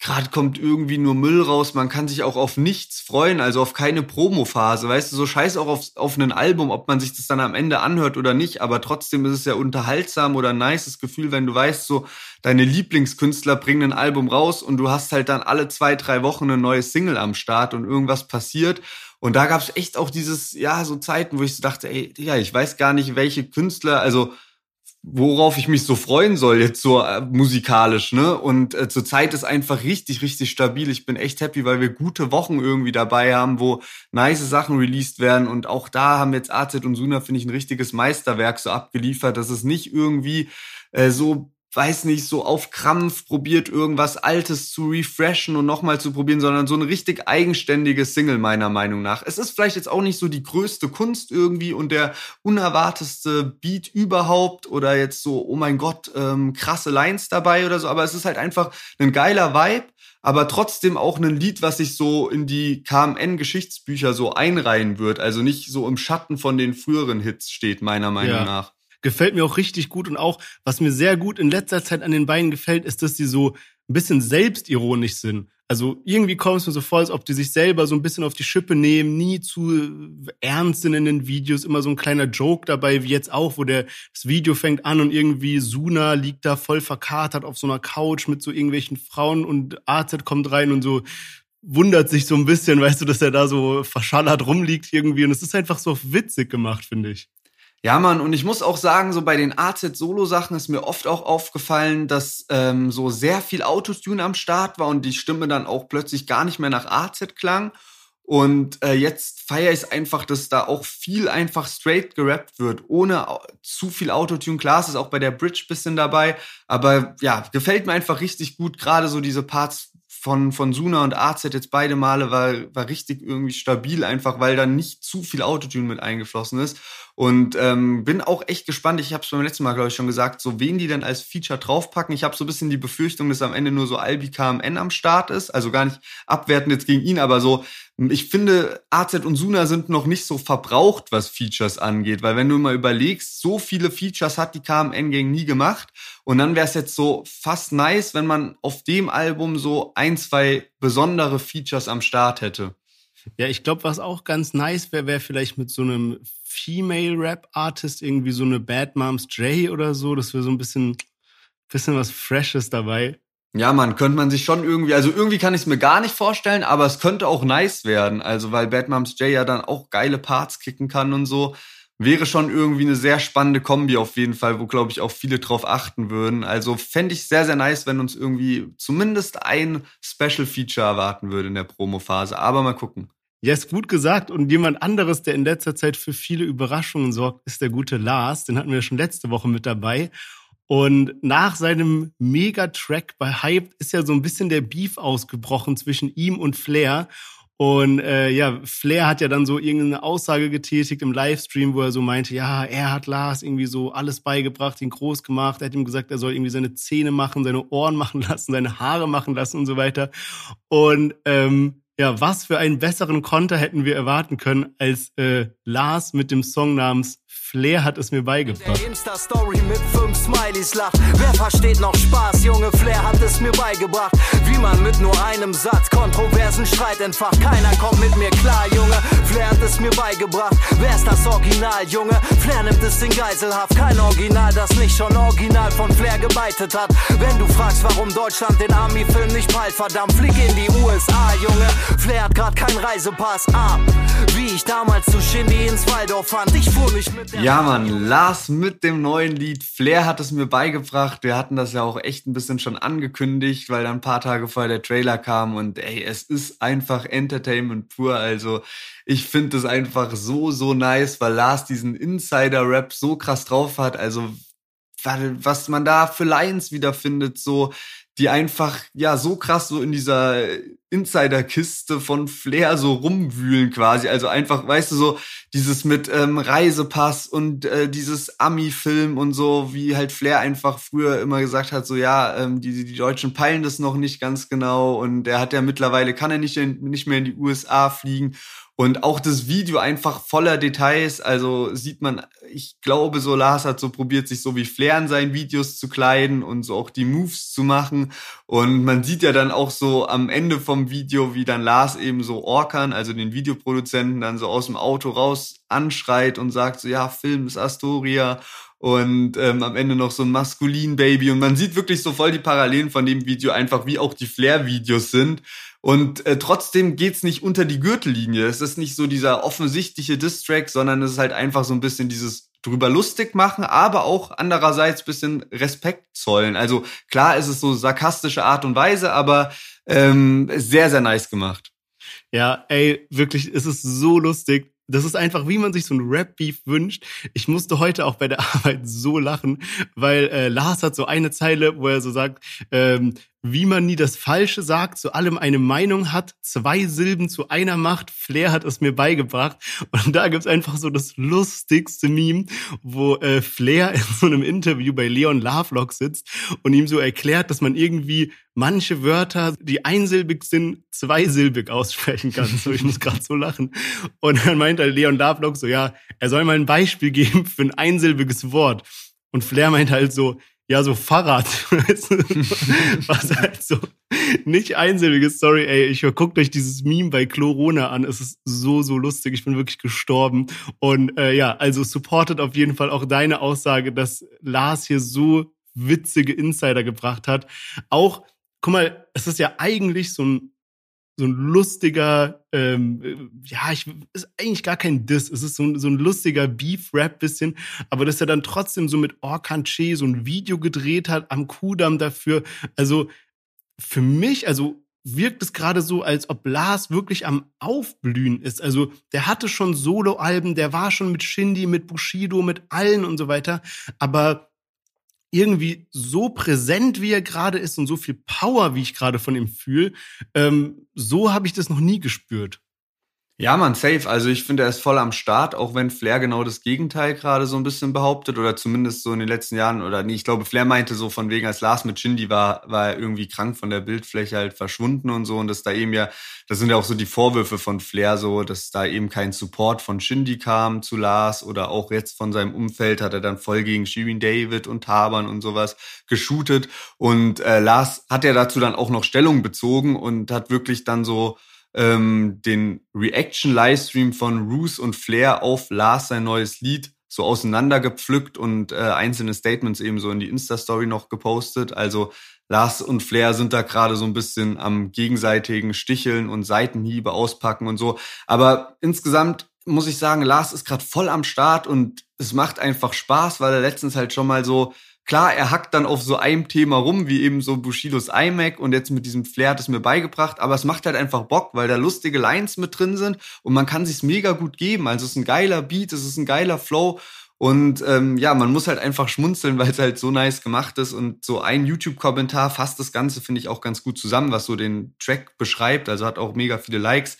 gerade kommt irgendwie nur Müll raus, man kann sich auch auf nichts freuen, also auf keine Promo-Phase, weißt du, so scheiß auch auf, auf ein Album, ob man sich das dann am Ende anhört oder nicht, aber trotzdem ist es ja unterhaltsam oder ein nices Gefühl, wenn du weißt, so deine Lieblingskünstler bringen ein Album raus und du hast halt dann alle zwei, drei Wochen eine neue Single am Start und irgendwas passiert. Und da gab es echt auch dieses, ja, so Zeiten, wo ich so dachte, ey, ja, ich weiß gar nicht, welche Künstler, also worauf ich mich so freuen soll jetzt so äh, musikalisch, ne? Und äh, zurzeit ist einfach richtig, richtig stabil. Ich bin echt happy, weil wir gute Wochen irgendwie dabei haben, wo nice Sachen released werden. Und auch da haben jetzt AZ und Suna, finde ich, ein richtiges Meisterwerk so abgeliefert, dass es nicht irgendwie äh, so weiß nicht, so auf Krampf probiert, irgendwas Altes zu refreshen und nochmal zu probieren, sondern so eine richtig eigenständige Single, meiner Meinung nach. Es ist vielleicht jetzt auch nicht so die größte Kunst irgendwie und der unerwartetste Beat überhaupt oder jetzt so, oh mein Gott, ähm, krasse Lines dabei oder so, aber es ist halt einfach ein geiler Vibe aber trotzdem auch ein Lied, was sich so in die KMN-Geschichtsbücher so einreihen wird. Also nicht so im Schatten von den früheren Hits steht, meiner Meinung ja. nach. Gefällt mir auch richtig gut und auch, was mir sehr gut in letzter Zeit an den beiden gefällt, ist, dass die so ein bisschen selbstironisch sind. Also irgendwie kommt es mir so vor, als ob die sich selber so ein bisschen auf die Schippe nehmen, nie zu ernst sind in den Videos, immer so ein kleiner Joke dabei, wie jetzt auch, wo der, das Video fängt an und irgendwie Suna liegt da voll verkatert auf so einer Couch mit so irgendwelchen Frauen und AZ kommt rein und so wundert sich so ein bisschen, weißt du, dass er da so verschallert rumliegt irgendwie und es ist einfach so witzig gemacht, finde ich. Ja, Mann, und ich muss auch sagen, so bei den AZ-Solo-Sachen ist mir oft auch aufgefallen, dass ähm, so sehr viel Autotune am Start war und die Stimme dann auch plötzlich gar nicht mehr nach AZ klang. Und äh, jetzt feiere ich es einfach, dass da auch viel einfach straight gerappt wird, ohne zu viel Autotune. Klar, es ist auch bei der Bridge bisschen dabei, aber ja, gefällt mir einfach richtig gut. Gerade so diese Parts von, von Suna und AZ jetzt beide Male war, war richtig irgendwie stabil, einfach weil da nicht zu viel Autotune mit eingeflossen ist. Und ähm, bin auch echt gespannt. Ich habe es beim letzten Mal, glaube ich, schon gesagt, so wen die denn als Feature draufpacken. Ich habe so ein bisschen die Befürchtung, dass am Ende nur so Albi KMN am Start ist. Also gar nicht abwertend jetzt gegen ihn, aber so, ich finde, AZ und Suna sind noch nicht so verbraucht, was Features angeht. Weil wenn du mal überlegst, so viele Features hat die KMN Gang nie gemacht. Und dann wäre es jetzt so fast nice, wenn man auf dem Album so ein, zwei besondere Features am Start hätte. Ja, ich glaube, was auch ganz nice wäre, wäre vielleicht mit so einem Female Rap Artist irgendwie so eine Bad Moms J oder so, dass wir so ein bisschen, bisschen was Freshes dabei. Ja, man, könnte man sich schon irgendwie, also irgendwie kann ich es mir gar nicht vorstellen, aber es könnte auch nice werden. Also, weil Bad Moms J ja dann auch geile Parts kicken kann und so. Wäre schon irgendwie eine sehr spannende Kombi auf jeden Fall, wo, glaube ich, auch viele drauf achten würden. Also fände ich sehr, sehr nice, wenn uns irgendwie zumindest ein Special Feature erwarten würde in der Promo-Phase. Aber mal gucken. Ja, ist gut gesagt. Und jemand anderes, der in letzter Zeit für viele Überraschungen sorgt, ist der gute Lars. Den hatten wir schon letzte Woche mit dabei. Und nach seinem Mega-Track bei Hype ist ja so ein bisschen der Beef ausgebrochen zwischen ihm und Flair. Und äh, ja, Flair hat ja dann so irgendeine Aussage getätigt im Livestream, wo er so meinte, ja, er hat Lars irgendwie so alles beigebracht, ihn groß gemacht. Er hat ihm gesagt, er soll irgendwie seine Zähne machen, seine Ohren machen lassen, seine Haare machen lassen und so weiter. Und ähm, ja, was für einen besseren Konter hätten wir erwarten können als äh, Lars mit dem Song namens Flair hat es mir beigebracht. Insta-Story mit fünf Smileys lacht. Wer versteht noch Spaß, Junge? Flair hat es mir beigebracht. Wie man mit nur einem Satz kontroversen Streit entfacht. Keiner kommt mit mir klar, Junge. Flair hat es mir beigebracht. Wer ist das Original, Junge? Flair nimmt es in Geiselhaft. Kein Original, das nicht schon original von Flair gebeitet hat. Wenn du fragst, warum Deutschland den Army-Film nicht peilt, verdammt, flieg in die USA, Junge. Flair hat grad keinen Reisepass. Ah, wie ich damals zu Shindy ins Waldorf fand. Ich fuhr mich mit ja, Mann, Lars mit dem neuen Lied. Flair hat es mir beigebracht. Wir hatten das ja auch echt ein bisschen schon angekündigt, weil dann ein paar Tage vorher der Trailer kam und ey, es ist einfach Entertainment pur. Also ich finde es einfach so, so nice, weil Lars diesen Insider-Rap so krass drauf hat. Also was man da für Lines wiederfindet, so die einfach ja so krass so in dieser Insider-Kiste von Flair so rumwühlen quasi. Also einfach, weißt du, so dieses mit ähm, Reisepass und äh, dieses Ami-Film und so, wie halt Flair einfach früher immer gesagt hat, so ja, ähm, die, die Deutschen peilen das noch nicht ganz genau und er hat ja mittlerweile, kann er nicht, in, nicht mehr in die USA fliegen und auch das Video einfach voller Details. Also sieht man, ich glaube, so Lars hat so probiert, sich so wie Flair in seinen Videos zu kleiden und so auch die Moves zu machen. Und man sieht ja dann auch so am Ende vom Video, wie dann Lars eben so Orkan, also den Videoproduzenten, dann so aus dem Auto raus anschreit und sagt so, ja, Film ist Astoria und ähm, am Ende noch so ein maskulin Baby und man sieht wirklich so voll die Parallelen von dem Video einfach wie auch die Flair Videos sind und äh, trotzdem geht's nicht unter die Gürtellinie. Es ist nicht so dieser offensichtliche Distrack, sondern es ist halt einfach so ein bisschen dieses drüber lustig machen, aber auch andererseits bisschen Respekt zollen. Also klar ist es so sarkastische Art und Weise, aber ähm, sehr, sehr nice gemacht. Ja, ey, wirklich, es ist so lustig. Das ist einfach, wie man sich so ein Rap-Beef wünscht. Ich musste heute auch bei der Arbeit so lachen, weil äh, Lars hat so eine Zeile, wo er so sagt, ähm, wie man nie das Falsche sagt, zu allem eine Meinung hat, zwei Silben zu einer macht, Flair hat es mir beigebracht. Und da gibt's einfach so das lustigste Meme, wo äh, Flair in so einem Interview bei Leon Lovelock sitzt und ihm so erklärt, dass man irgendwie manche Wörter, die einsilbig sind, zweisilbig aussprechen kann. So, ich muss gerade so lachen. Und dann meint halt Leon Lovelock so, ja, er soll mal ein Beispiel geben für ein einsilbiges Wort. Und Flair meint halt so, ja, so Fahrrad. Was halt so nicht einsilbiges. Sorry, ey, ich guckt euch dieses Meme bei Chlorona an. Es ist so, so lustig. Ich bin wirklich gestorben. Und äh, ja, also supportet auf jeden Fall auch deine Aussage, dass Lars hier so witzige Insider gebracht hat. Auch, guck mal, es ist ja eigentlich so ein so ein lustiger, ähm, ja, ich ist eigentlich gar kein Diss, es ist so ein, so ein lustiger Beef-Rap bisschen, aber dass er dann trotzdem so mit Orkan Che so ein Video gedreht hat am Kudam dafür. Also für mich, also wirkt es gerade so, als ob Lars wirklich am Aufblühen ist. Also der hatte schon Soloalben, der war schon mit Shindy, mit Bushido, mit allen und so weiter, aber irgendwie so präsent, wie er gerade ist und so viel Power, wie ich gerade von ihm fühle, ähm, so habe ich das noch nie gespürt. Ja, man, safe. Also ich finde, er ist voll am Start, auch wenn Flair genau das Gegenteil gerade so ein bisschen behauptet oder zumindest so in den letzten Jahren oder nee, ich glaube, Flair meinte so von wegen, als Lars mit Shindy war, war er irgendwie krank von der Bildfläche halt verschwunden und so und dass da eben ja, das sind ja auch so die Vorwürfe von Flair so, dass da eben kein Support von Shindy kam zu Lars oder auch jetzt von seinem Umfeld hat er dann voll gegen Shirin David und Tabern und sowas geshootet und äh, Lars hat ja dazu dann auch noch Stellung bezogen und hat wirklich dann so ähm, den Reaction-Livestream von Roos und Flair auf Lars sein neues Lied so auseinandergepflückt und äh, einzelne Statements eben so in die Insta-Story noch gepostet. Also Lars und Flair sind da gerade so ein bisschen am gegenseitigen Sticheln und Seitenhiebe auspacken und so. Aber insgesamt muss ich sagen, Lars ist gerade voll am Start und es macht einfach Spaß, weil er letztens halt schon mal so Klar, er hackt dann auf so einem Thema rum, wie eben so Bushidos iMac und jetzt mit diesem Flair hat es mir beigebracht, aber es macht halt einfach Bock, weil da lustige Lines mit drin sind und man kann sich's mega gut geben. Also es ist ein geiler Beat, es ist ein geiler Flow und ähm, ja, man muss halt einfach schmunzeln, weil es halt so nice gemacht ist und so ein YouTube-Kommentar fasst das Ganze, finde ich, auch ganz gut zusammen, was so den Track beschreibt, also hat auch mega viele Likes.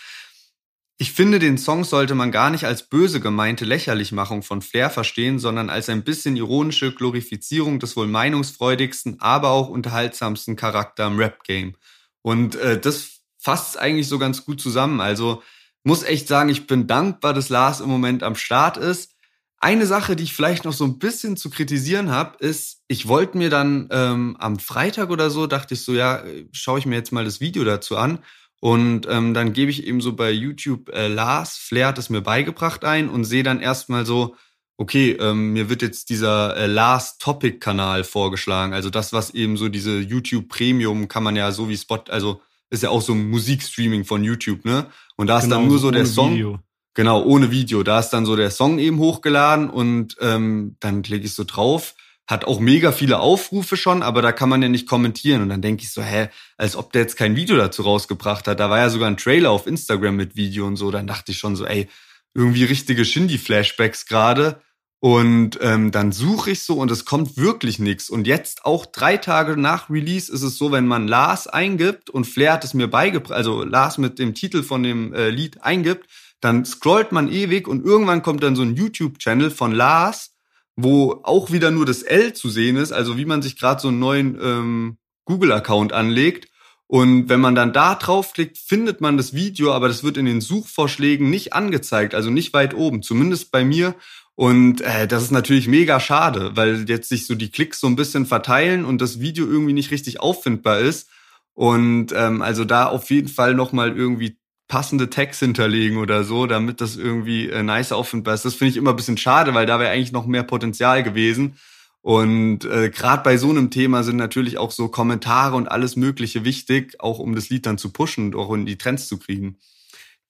Ich finde, den Song sollte man gar nicht als böse gemeinte Lächerlichmachung von Flair verstehen, sondern als ein bisschen ironische Glorifizierung des wohl meinungsfreudigsten, aber auch unterhaltsamsten Charakter im Rap-Game. Und äh, das fasst eigentlich so ganz gut zusammen. Also muss echt sagen, ich bin dankbar, dass Lars im Moment am Start ist. Eine Sache, die ich vielleicht noch so ein bisschen zu kritisieren habe, ist, ich wollte mir dann ähm, am Freitag oder so, dachte ich so, ja, schaue ich mir jetzt mal das Video dazu an. Und ähm, dann gebe ich eben so bei YouTube äh, Lars, Flair hat es mir beigebracht ein und sehe dann erstmal so, okay, ähm, mir wird jetzt dieser äh, Lars Topic Kanal vorgeschlagen. Also das, was eben so diese YouTube Premium kann man ja so wie Spot, also ist ja auch so ein Musikstreaming von YouTube, ne? Und da ist genau, dann nur so der Song. Video. Genau, ohne Video. Da ist dann so der Song eben hochgeladen und ähm, dann klicke ich so drauf hat auch mega viele Aufrufe schon, aber da kann man ja nicht kommentieren. Und dann denke ich so, hä, als ob der jetzt kein Video dazu rausgebracht hat. Da war ja sogar ein Trailer auf Instagram mit Video und so. Dann dachte ich schon so, ey, irgendwie richtige Shindy-Flashbacks gerade. Und ähm, dann suche ich so und es kommt wirklich nichts. Und jetzt auch drei Tage nach Release ist es so, wenn man Lars eingibt und Flair hat es mir beigebracht, also Lars mit dem Titel von dem äh, Lied eingibt, dann scrollt man ewig und irgendwann kommt dann so ein YouTube-Channel von Lars wo auch wieder nur das L zu sehen ist, also wie man sich gerade so einen neuen ähm, Google-Account anlegt. Und wenn man dann da draufklickt, findet man das Video, aber das wird in den Suchvorschlägen nicht angezeigt, also nicht weit oben, zumindest bei mir. Und äh, das ist natürlich mega schade, weil jetzt sich so die Klicks so ein bisschen verteilen und das Video irgendwie nicht richtig auffindbar ist. Und ähm, also da auf jeden Fall nochmal irgendwie passende Tags hinterlegen oder so, damit das irgendwie äh, nice auffindbar ist. Das finde ich immer ein bisschen schade, weil da wäre eigentlich noch mehr Potenzial gewesen. Und äh, gerade bei so einem Thema sind natürlich auch so Kommentare und alles Mögliche wichtig, auch um das Lied dann zu pushen und auch in die Trends zu kriegen.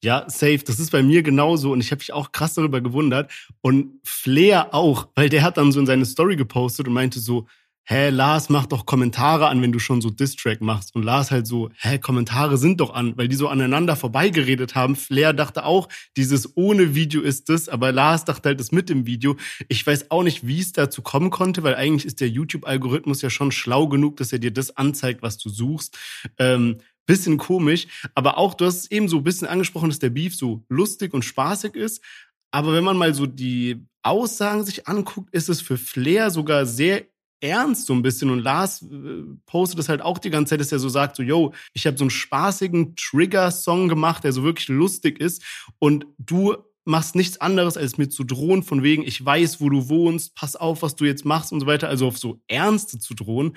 Ja, safe. Das ist bei mir genauso und ich habe mich auch krass darüber gewundert. Und Flair auch, weil der hat dann so in seine Story gepostet und meinte so, hä, Lars, mach doch Kommentare an, wenn du schon so Distrack machst. Und Lars halt so, hä, Kommentare sind doch an, weil die so aneinander vorbeigeredet haben. Flair dachte auch, dieses ohne Video ist es, aber Lars dachte halt das mit dem Video. Ich weiß auch nicht, wie es dazu kommen konnte, weil eigentlich ist der YouTube-Algorithmus ja schon schlau genug, dass er dir das anzeigt, was du suchst. Ähm, bisschen komisch, aber auch, du hast es eben so ein bisschen angesprochen, dass der Beef so lustig und spaßig ist. Aber wenn man mal so die Aussagen sich anguckt, ist es für Flair sogar sehr ernst so ein bisschen. Und Lars äh, postet das halt auch die ganze Zeit, dass er so sagt, so, yo, ich habe so einen spaßigen Trigger-Song gemacht, der so wirklich lustig ist. Und du machst nichts anderes, als mir zu drohen, von wegen, ich weiß, wo du wohnst, pass auf, was du jetzt machst und so weiter, also auf so Ernste zu drohen.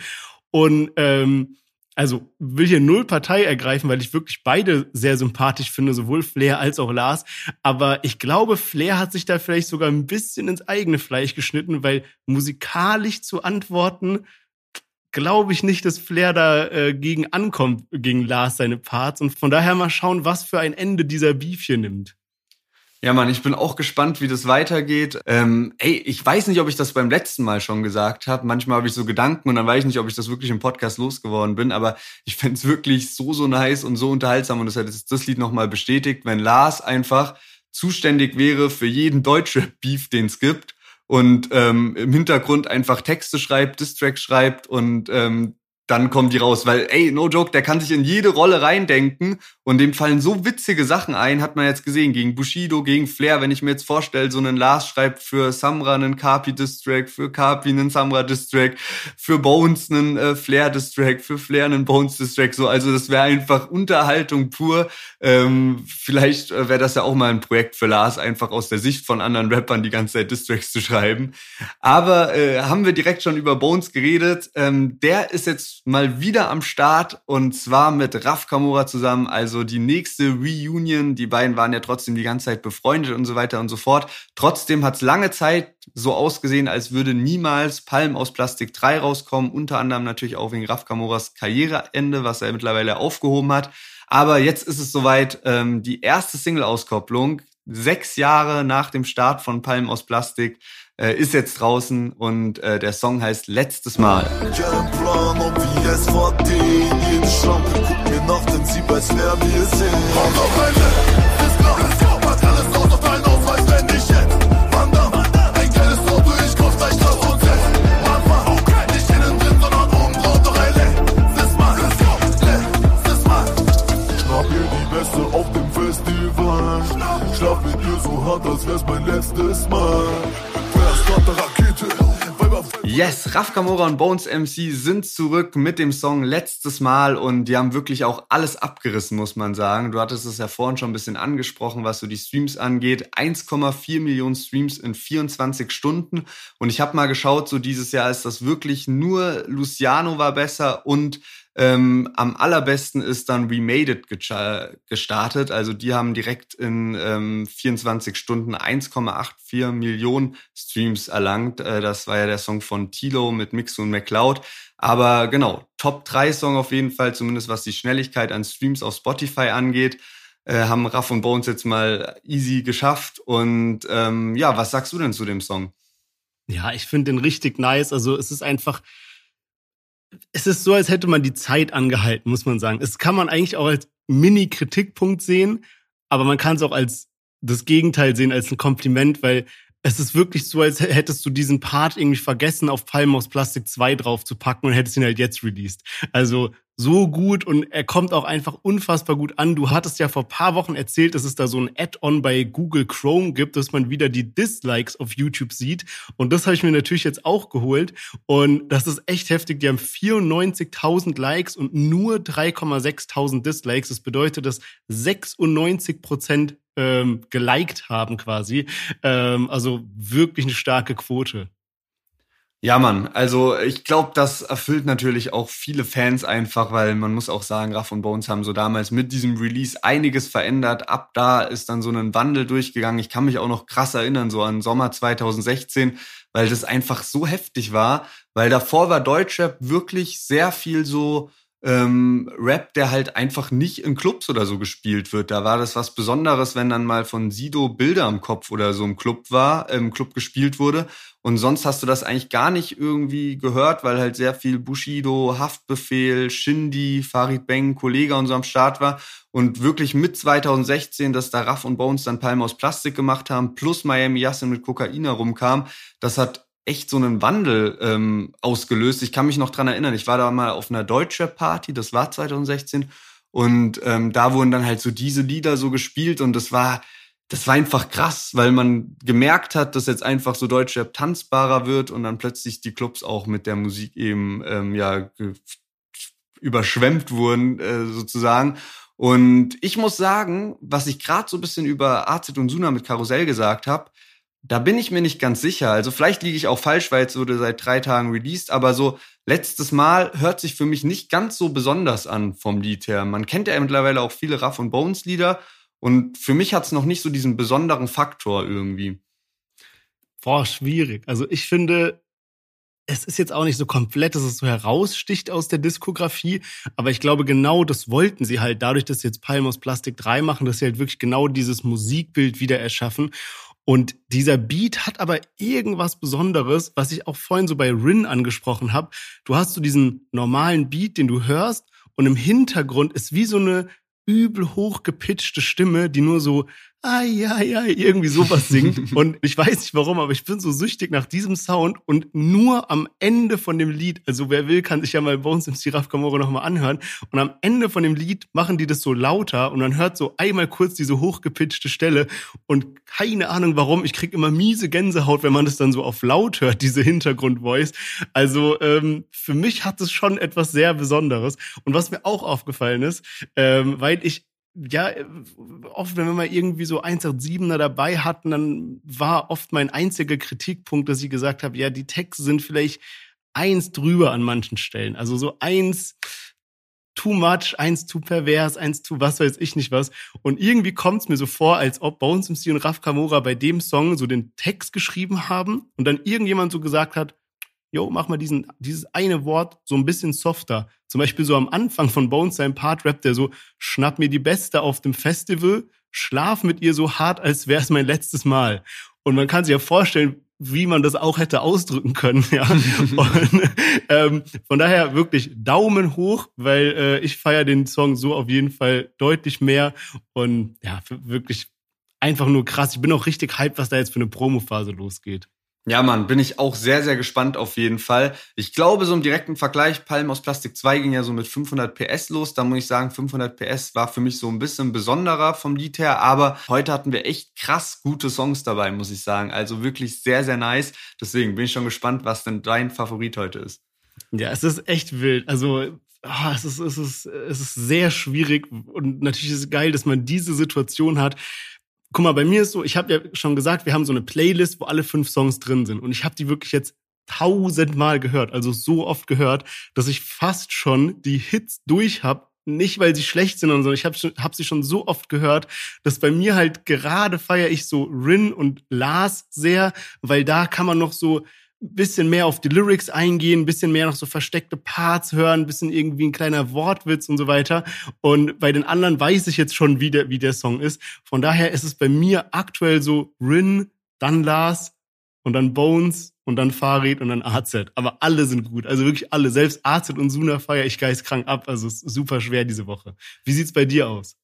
Und ähm, also will hier null Partei ergreifen, weil ich wirklich beide sehr sympathisch finde, sowohl Flair als auch Lars. Aber ich glaube, Flair hat sich da vielleicht sogar ein bisschen ins eigene Fleisch geschnitten, weil musikalisch zu antworten, glaube ich nicht, dass Flair da äh, gegen ankommt, gegen Lars seine Parts. Und von daher mal schauen, was für ein Ende dieser Beef hier nimmt. Ja, Mann, ich bin auch gespannt, wie das weitergeht. Ähm, ey, ich weiß nicht, ob ich das beim letzten Mal schon gesagt habe. Manchmal habe ich so Gedanken und dann weiß ich nicht, ob ich das wirklich im Podcast losgeworden bin. Aber ich fände es wirklich so, so nice und so unterhaltsam. Und das hat jetzt das Lied nochmal bestätigt, wenn Lars einfach zuständig wäre für jeden deutsche Beef, den es gibt. Und ähm, im Hintergrund einfach Texte schreibt, Distracks schreibt und ähm, dann kommen die raus. Weil, ey, no joke, der kann sich in jede Rolle reindenken und dem fallen so witzige Sachen ein, hat man jetzt gesehen, gegen Bushido, gegen Flair. Wenn ich mir jetzt vorstelle, so einen Lars schreibt für Samra einen Kapi-Distrack, für Kapi einen Samra-Distrack, für Bones einen äh, Flair-Distrack, für Flair einen Bones-Distrack, so. Also das wäre einfach Unterhaltung pur. Ähm, vielleicht äh, wäre das ja auch mal ein Projekt für Lars, einfach aus der Sicht von anderen Rappern die ganze Zeit Distracks zu schreiben. Aber äh, haben wir direkt schon über Bones geredet. Ähm, der ist jetzt mal wieder am Start und zwar mit Raf Kamora zusammen. Also die nächste Reunion. Die beiden waren ja trotzdem die ganze Zeit befreundet und so weiter und so fort. Trotzdem hat es lange Zeit so ausgesehen, als würde niemals Palm aus Plastik 3 rauskommen. Unter anderem natürlich auch wegen Raf Kamoras Karriereende, was er mittlerweile aufgehoben hat. Aber jetzt ist es soweit, ähm, die erste Single-Auskopplung, sechs Jahre nach dem Start von Palm aus Plastik, äh, ist jetzt draußen und äh, der Song heißt Letztes Mal. Es ich. Schnapp mir die Beste auf dem Festival. Schlaf mit ihr so hart, als wär's mein letztes Mal. Yes, Raf Kamora und Bones MC sind zurück mit dem Song Letztes Mal und die haben wirklich auch alles abgerissen, muss man sagen. Du hattest es ja vorhin schon ein bisschen angesprochen, was so die Streams angeht. 1,4 Millionen Streams in 24 Stunden und ich habe mal geschaut, so dieses Jahr ist das wirklich nur Luciano war besser und ähm, am allerbesten ist dann We Made It gestartet. Also die haben direkt in ähm, 24 Stunden 1,84 Millionen Streams erlangt. Äh, das war ja der Song von Tilo mit Mix und McCloud. Aber genau, Top 3 Song auf jeden Fall, zumindest was die Schnelligkeit an Streams auf Spotify angeht. Äh, haben Raff und Bones jetzt mal easy geschafft. Und ähm, ja, was sagst du denn zu dem Song? Ja, ich finde den richtig nice. Also es ist einfach, es ist so, als hätte man die Zeit angehalten, muss man sagen. Es kann man eigentlich auch als Mini-Kritikpunkt sehen, aber man kann es auch als das Gegenteil sehen, als ein Kompliment, weil es ist wirklich so, als hättest du diesen Part irgendwie vergessen, auf Palm aus Plastik 2 drauf zu packen und hättest ihn halt jetzt released. Also so gut und er kommt auch einfach unfassbar gut an. Du hattest ja vor paar Wochen erzählt, dass es da so ein Add-on bei Google Chrome gibt, dass man wieder die Dislikes auf YouTube sieht. Und das habe ich mir natürlich jetzt auch geholt. Und das ist echt heftig. Die haben 94.000 Likes und nur 3,6.000 Dislikes. Das bedeutet, dass 96 Prozent ähm, geliked haben quasi. Ähm, also wirklich eine starke Quote. Ja, Mann, also ich glaube, das erfüllt natürlich auch viele Fans einfach, weil man muss auch sagen, Raff und Bones haben so damals mit diesem Release einiges verändert. Ab da ist dann so ein Wandel durchgegangen. Ich kann mich auch noch krass erinnern, so an Sommer 2016, weil das einfach so heftig war, weil davor war Deutschrap wirklich sehr viel so ähm, Rap, der halt einfach nicht in Clubs oder so gespielt wird. Da war das was Besonderes, wenn dann mal von Sido Bilder am Kopf oder so im Club war, im Club gespielt wurde. Und sonst hast du das eigentlich gar nicht irgendwie gehört, weil halt sehr viel Bushido, Haftbefehl, Shindy, Farid Bang, Kollege und so am Start war. Und wirklich mit 2016, dass da Raff und Bones dann Palm aus Plastik gemacht haben, plus Miami Yassin mit Kokain herumkam, das hat echt so einen Wandel ähm, ausgelöst. Ich kann mich noch dran erinnern, ich war da mal auf einer Deutsche-Party, das war 2016, und ähm, da wurden dann halt so diese Lieder so gespielt und das war, das war einfach krass, weil man gemerkt hat, dass jetzt einfach so Deutschrap tanzbarer wird und dann plötzlich die Clubs auch mit der Musik eben ähm, ja überschwemmt wurden äh, sozusagen. Und ich muss sagen, was ich gerade so ein bisschen über AZ und Suna mit Karussell gesagt habe, da bin ich mir nicht ganz sicher. Also vielleicht liege ich auch falsch, weil jetzt wurde seit drei Tagen released, aber so letztes Mal hört sich für mich nicht ganz so besonders an vom Lied her. Man kennt ja mittlerweile auch viele Raff und Bones Lieder und für mich hat es noch nicht so diesen besonderen Faktor irgendwie. Boah, schwierig. Also ich finde, es ist jetzt auch nicht so komplett, dass es so heraussticht aus der Diskografie, aber ich glaube, genau das wollten sie halt, dadurch, dass sie jetzt Palm aus Plastik 3 machen, dass sie halt wirklich genau dieses Musikbild wieder erschaffen. Und dieser Beat hat aber irgendwas Besonderes, was ich auch vorhin so bei Rin angesprochen habe. Du hast so diesen normalen Beat, den du hörst, und im Hintergrund ist wie so eine übel hochgepitchte Stimme, die nur so ai, ai, ai, irgendwie sowas singt. und ich weiß nicht warum, aber ich bin so süchtig nach diesem Sound und nur am Ende von dem Lied, also wer will, kann sich ja mal bei uns im Siraf Kamoro nochmal anhören. Und am Ende von dem Lied machen die das so lauter und man hört so einmal kurz diese hochgepitchte Stelle und keine Ahnung warum, ich krieg immer miese Gänsehaut, wenn man das dann so auf laut hört, diese Hintergrundvoice. Also ähm, für mich hat es schon etwas sehr Besonderes. Und was mir auch aufgefallen ist, ähm, weil ich ja, äh, oft, wenn wir mal irgendwie so 187er dabei hatten, dann war oft mein einziger Kritikpunkt, dass ich gesagt habe, ja, die Texte sind vielleicht eins drüber an manchen Stellen. Also so eins too much, eins too pervers, eins too was weiß ich nicht was. Und irgendwie kommt es mir so vor, als ob Bones MC und Raf Kamora bei dem Song so den Text geschrieben haben und dann irgendjemand so gesagt hat, yo, mach mal diesen, dieses eine Wort so ein bisschen softer. Zum Beispiel so am Anfang von Bones sein Part rappt der so, schnapp mir die Beste auf dem Festival, schlaf mit ihr so hart, als wäre es mein letztes Mal. Und man kann sich ja vorstellen, wie man das auch hätte ausdrücken können, ja. Und, ähm, von daher wirklich Daumen hoch, weil äh, ich feiere den Song so auf jeden Fall deutlich mehr und ja, wirklich einfach nur krass. Ich bin auch richtig hyped, was da jetzt für eine Promophase losgeht. Ja, Mann, bin ich auch sehr, sehr gespannt auf jeden Fall. Ich glaube, so im direkten Vergleich, Palm aus Plastik 2 ging ja so mit 500 PS los. Da muss ich sagen, 500 PS war für mich so ein bisschen besonderer vom Lied her. Aber heute hatten wir echt krass gute Songs dabei, muss ich sagen. Also wirklich sehr, sehr nice. Deswegen bin ich schon gespannt, was denn dein Favorit heute ist. Ja, es ist echt wild. Also oh, es, ist, es, ist, es ist sehr schwierig und natürlich ist es geil, dass man diese Situation hat, guck mal, bei mir ist so, ich habe ja schon gesagt, wir haben so eine Playlist, wo alle fünf Songs drin sind. Und ich habe die wirklich jetzt tausendmal gehört, also so oft gehört, dass ich fast schon die Hits durch habe. Nicht, weil sie schlecht sind, sondern ich habe hab sie schon so oft gehört, dass bei mir halt gerade feiere ich so Rin und Lars sehr, weil da kann man noch so bisschen mehr auf die Lyrics eingehen, bisschen mehr noch so versteckte Parts hören, bisschen irgendwie ein kleiner Wortwitz und so weiter. Und bei den anderen weiß ich jetzt schon, wie der, wie der Song ist. Von daher ist es bei mir aktuell so Rin, dann Lars und dann Bones und dann Farid und dann AZ. Aber alle sind gut. Also wirklich alle. Selbst AZ und Suna feiere ich geistkrank ab. Also super schwer diese Woche. Wie sieht's bei dir aus?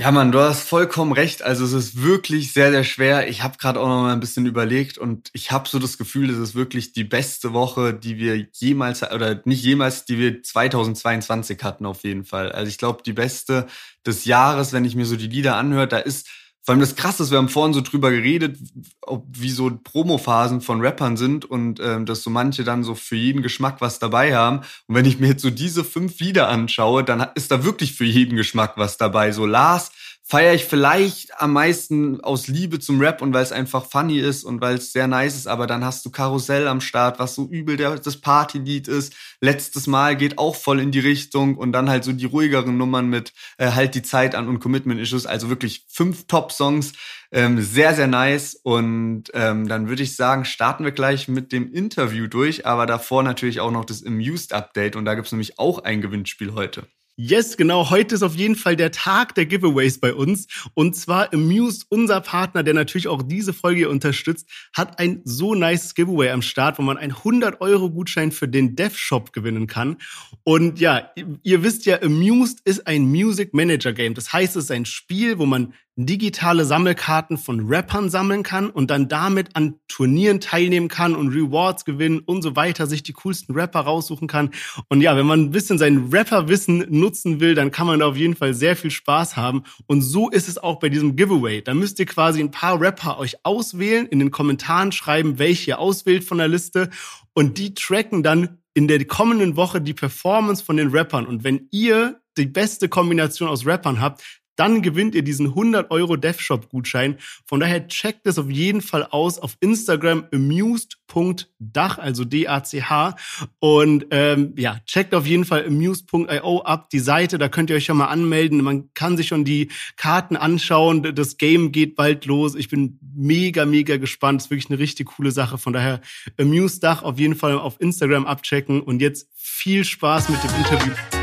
Ja, Mann, du hast vollkommen recht. Also es ist wirklich sehr, sehr schwer. Ich habe gerade auch noch mal ein bisschen überlegt und ich habe so das Gefühl, es ist wirklich die beste Woche, die wir jemals oder nicht jemals, die wir 2022 hatten auf jeden Fall. Also ich glaube, die beste des Jahres, wenn ich mir so die Lieder anhöre, da ist vor allem das Krasse ist, wir haben vorhin so drüber geredet, ob wie so Promophasen von Rappern sind und ähm, dass so manche dann so für jeden Geschmack was dabei haben. Und wenn ich mir jetzt so diese fünf Lieder anschaue, dann ist da wirklich für jeden Geschmack was dabei. So Lars feiere ich vielleicht am meisten aus Liebe zum Rap und weil es einfach funny ist und weil es sehr nice ist. Aber dann hast du Karussell am Start, was so übel der, das Partylied ist. Letztes Mal geht auch voll in die Richtung und dann halt so die ruhigeren Nummern mit äh, Halt die Zeit an und Commitment Issues. Also wirklich fünf Top-Songs. Ähm, sehr, sehr nice. Und ähm, dann würde ich sagen, starten wir gleich mit dem Interview durch. Aber davor natürlich auch noch das Amused Update. Und da gibt's nämlich auch ein Gewinnspiel heute. Yes, genau. Heute ist auf jeden Fall der Tag der Giveaways bei uns. Und zwar Amused, unser Partner, der natürlich auch diese Folge unterstützt, hat ein so nice Giveaway am Start, wo man einen 100-Euro-Gutschein für den Dev Shop gewinnen kann. Und ja, ihr wisst ja, Amused ist ein Music Manager Game. Das heißt, es ist ein Spiel, wo man digitale Sammelkarten von Rappern sammeln kann und dann damit an Turnieren teilnehmen kann und Rewards gewinnen und so weiter, sich die coolsten Rapper raussuchen kann. Und ja, wenn man ein bisschen sein Rapperwissen nutzen will, dann kann man da auf jeden Fall sehr viel Spaß haben. Und so ist es auch bei diesem Giveaway. Da müsst ihr quasi ein paar Rapper euch auswählen, in den Kommentaren schreiben, welche ihr auswählt von der Liste und die tracken dann in der kommenden Woche die Performance von den Rappern. Und wenn ihr die beste Kombination aus Rappern habt, dann gewinnt ihr diesen 100 Euro DevShop-Gutschein. Von daher checkt es auf jeden Fall aus auf Instagram amused.dach, also D-A-C-H. Und ähm, ja, checkt auf jeden Fall amused.io ab, die Seite, da könnt ihr euch schon mal anmelden. Man kann sich schon die Karten anschauen. Das Game geht bald los. Ich bin mega, mega gespannt. Das ist wirklich eine richtig coole Sache. Von daher amused-dach auf jeden Fall auf Instagram abchecken. Und jetzt viel Spaß mit dem Interview.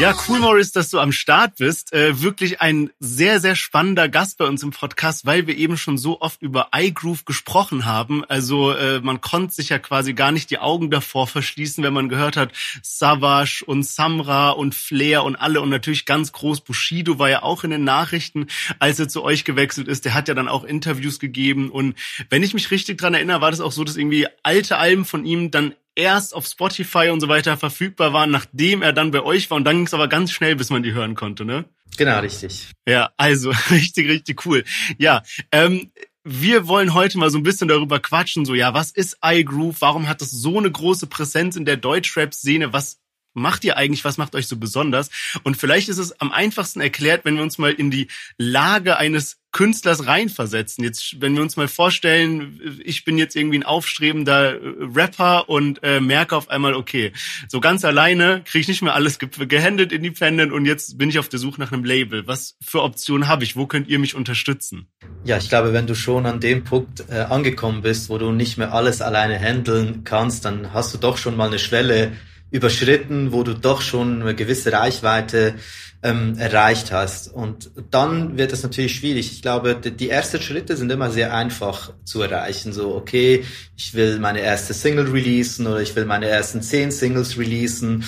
Ja, cool, Morris, dass du am Start bist. Äh, wirklich ein sehr, sehr spannender Gast bei uns im Podcast, weil wir eben schon so oft über iGroove gesprochen haben. Also äh, man konnte sich ja quasi gar nicht die Augen davor verschließen, wenn man gehört hat, Savage und Samra und Flair und alle und natürlich ganz groß Bushido war ja auch in den Nachrichten, als er zu euch gewechselt ist. Der hat ja dann auch Interviews gegeben und wenn ich mich richtig dran erinnere, war das auch so, dass irgendwie alte Alben von ihm dann erst auf Spotify und so weiter verfügbar waren, nachdem er dann bei euch war. Und dann ging es aber ganz schnell, bis man die hören konnte, ne? Genau, richtig. Ja, also richtig, richtig cool. Ja, ähm, wir wollen heute mal so ein bisschen darüber quatschen, so ja, was ist iGroove? Warum hat das so eine große Präsenz in der Deutschrap-Szene? Was macht ihr eigentlich? Was macht euch so besonders? Und vielleicht ist es am einfachsten erklärt, wenn wir uns mal in die Lage eines Künstlers reinversetzen. Jetzt, wenn wir uns mal vorstellen, ich bin jetzt irgendwie ein aufstrebender äh, Rapper und äh, merke auf einmal, okay, so ganz alleine kriege ich nicht mehr alles ge gehandelt independent und jetzt bin ich auf der Suche nach einem Label. Was für Optionen habe ich? Wo könnt ihr mich unterstützen? Ja, ich glaube, wenn du schon an dem Punkt äh, angekommen bist, wo du nicht mehr alles alleine handeln kannst, dann hast du doch schon mal eine Schwelle überschritten, wo du doch schon eine gewisse Reichweite ähm, erreicht hast. Und dann wird es natürlich schwierig. Ich glaube, die ersten Schritte sind immer sehr einfach zu erreichen. So, okay, ich will meine erste Single releasen oder ich will meine ersten zehn Singles releasen.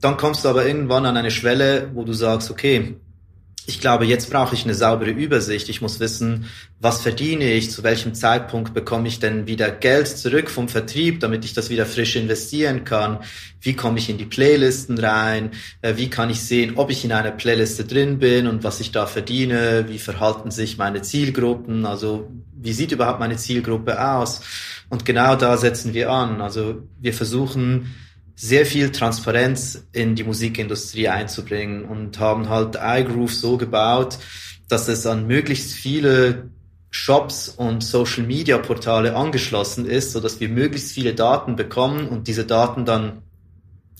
Dann kommst du aber irgendwann an eine Schwelle, wo du sagst, okay, ich glaube, jetzt brauche ich eine saubere Übersicht. Ich muss wissen, was verdiene ich, zu welchem Zeitpunkt bekomme ich denn wieder Geld zurück vom Vertrieb, damit ich das wieder frisch investieren kann. Wie komme ich in die Playlisten rein? Äh, wie kann ich sehen, ob ich in einer Playliste drin bin und was ich da verdiene? Wie verhalten sich meine Zielgruppen? Also wie sieht überhaupt meine Zielgruppe aus? Und genau da setzen wir an. Also wir versuchen, sehr viel Transparenz in die Musikindustrie einzubringen und haben halt iGroove so gebaut, dass es an möglichst viele Shops und Social Media Portale angeschlossen ist, so dass wir möglichst viele Daten bekommen und diese Daten dann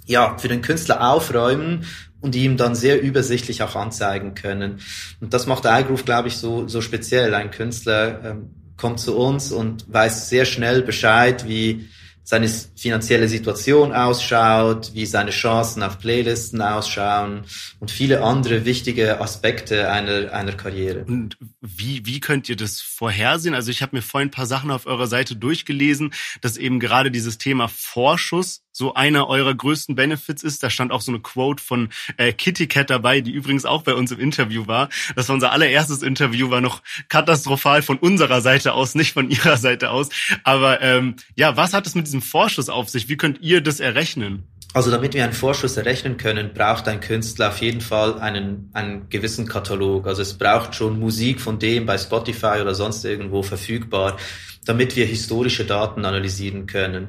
ja für den Künstler aufräumen und ihm dann sehr übersichtlich auch anzeigen können. Und das macht iGroove, glaube ich, so so speziell. Ein Künstler ähm, kommt zu uns und weiß sehr schnell Bescheid, wie seine finanzielle Situation ausschaut, wie seine Chancen auf Playlisten ausschauen und viele andere wichtige Aspekte einer, einer Karriere. Und wie, wie könnt ihr das vorhersehen? Also ich habe mir vorhin ein paar Sachen auf eurer Seite durchgelesen, dass eben gerade dieses Thema Vorschuss so einer eurer größten Benefits ist. Da stand auch so eine Quote von äh, Kitty Cat dabei, die übrigens auch bei uns im Interview war. Das war unser allererstes Interview, war noch katastrophal von unserer Seite aus, nicht von ihrer Seite aus. Aber ähm, ja, was hat es mit diesem Vorschuss auf sich? Wie könnt ihr das errechnen? Also damit wir einen Vorschuss errechnen können, braucht ein Künstler auf jeden Fall einen, einen gewissen Katalog. Also es braucht schon Musik von dem bei Spotify oder sonst irgendwo verfügbar, damit wir historische Daten analysieren können.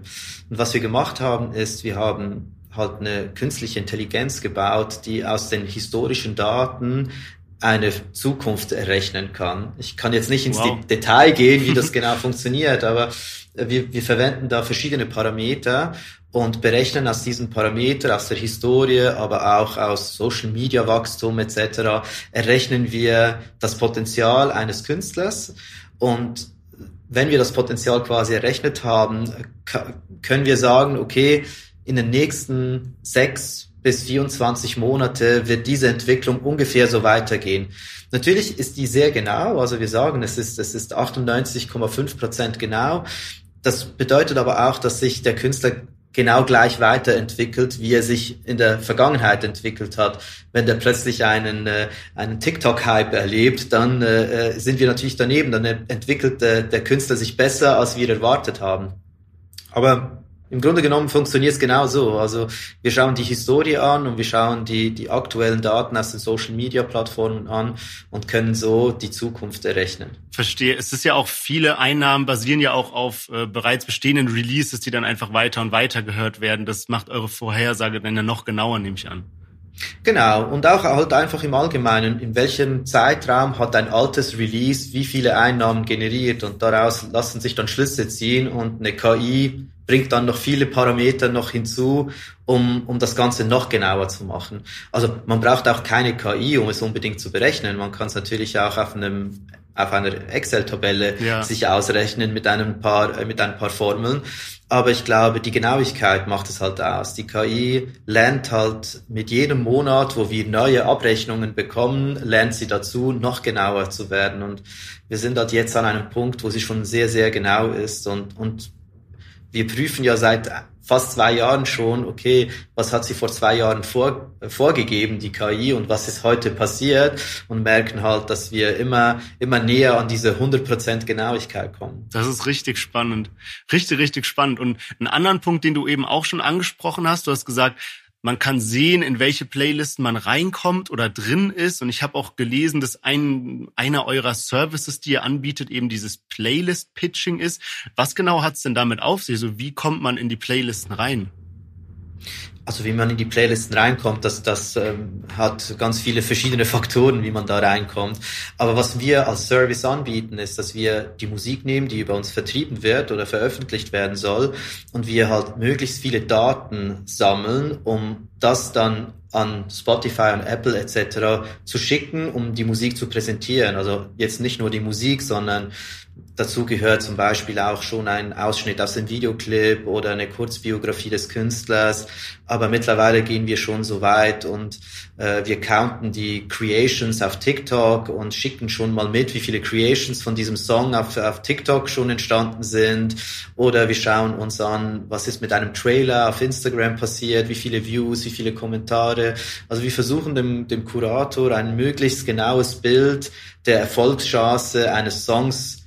Und was wir gemacht haben, ist, wir haben halt eine künstliche Intelligenz gebaut, die aus den historischen Daten eine Zukunft errechnen kann. Ich kann jetzt nicht ins wow. Detail gehen, wie das genau funktioniert, aber wir, wir verwenden da verschiedene Parameter und berechnen aus diesen Parametern, aus der Historie, aber auch aus Social Media Wachstum etc., errechnen wir das Potenzial eines Künstlers und wenn wir das Potenzial quasi errechnet haben, können wir sagen, okay, in den nächsten sechs bis 24 Monate wird diese Entwicklung ungefähr so weitergehen. Natürlich ist die sehr genau, also wir sagen, es ist, es ist 98,5 Prozent genau. Das bedeutet aber auch, dass sich der Künstler genau gleich weiterentwickelt, wie er sich in der Vergangenheit entwickelt hat. Wenn der plötzlich einen, äh, einen TikTok-Hype erlebt, dann äh, äh sind wir natürlich daneben. Dann entwickelt äh, der Künstler sich besser, als wir erwartet haben. Aber im Grunde genommen funktioniert es genau so. Also wir schauen die Historie an und wir schauen die, die aktuellen Daten aus den Social-Media-Plattformen an und können so die Zukunft errechnen. Verstehe. Es ist ja auch, viele Einnahmen basieren ja auch auf äh, bereits bestehenden Releases, die dann einfach weiter und weiter gehört werden. Das macht eure Vorhersage dann ja noch genauer, nehme ich an. Genau, und auch halt einfach im Allgemeinen, in welchem Zeitraum hat ein altes Release wie viele Einnahmen generiert und daraus lassen sich dann Schlüsse ziehen und eine KI bringt dann noch viele Parameter noch hinzu, um, um das Ganze noch genauer zu machen. Also man braucht auch keine KI, um es unbedingt zu berechnen. Man kann es natürlich auch auf einem auf einer Excel-Tabelle ja. sich ausrechnen mit einem paar äh, mit ein paar Formeln. Aber ich glaube, die Genauigkeit macht es halt aus. Die KI lernt halt mit jedem Monat, wo wir neue Abrechnungen bekommen, lernt sie dazu, noch genauer zu werden. Und wir sind halt jetzt an einem Punkt, wo sie schon sehr, sehr genau ist und, und wir prüfen ja seit fast zwei Jahren schon, okay, was hat sie vor zwei Jahren vor, vorgegeben, die KI, und was ist heute passiert und merken halt, dass wir immer, immer näher an diese 100% Genauigkeit kommen. Das ist richtig spannend. Richtig, richtig spannend. Und einen anderen Punkt, den du eben auch schon angesprochen hast, du hast gesagt, man kann sehen, in welche Playlisten man reinkommt oder drin ist. Und ich habe auch gelesen, dass ein, einer eurer Services, die ihr anbietet, eben dieses Playlist-Pitching ist. Was genau hat's denn damit auf sich? Also wie kommt man in die Playlisten rein? Also wie man in die Playlisten reinkommt, das, das ähm, hat ganz viele verschiedene Faktoren, wie man da reinkommt. Aber was wir als Service anbieten, ist, dass wir die Musik nehmen, die über uns vertrieben wird oder veröffentlicht werden soll, und wir halt möglichst viele Daten sammeln, um das dann an Spotify und Apple etc. zu schicken, um die Musik zu präsentieren. Also jetzt nicht nur die Musik, sondern Dazu gehört zum Beispiel auch schon ein Ausschnitt aus dem Videoclip oder eine Kurzbiografie des Künstlers. Aber mittlerweile gehen wir schon so weit und wir counten die Creations auf TikTok und schicken schon mal mit, wie viele Creations von diesem Song auf, auf TikTok schon entstanden sind. Oder wir schauen uns an, was ist mit einem Trailer auf Instagram passiert, wie viele Views, wie viele Kommentare. Also wir versuchen dem, dem Kurator ein möglichst genaues Bild der Erfolgschance eines Songs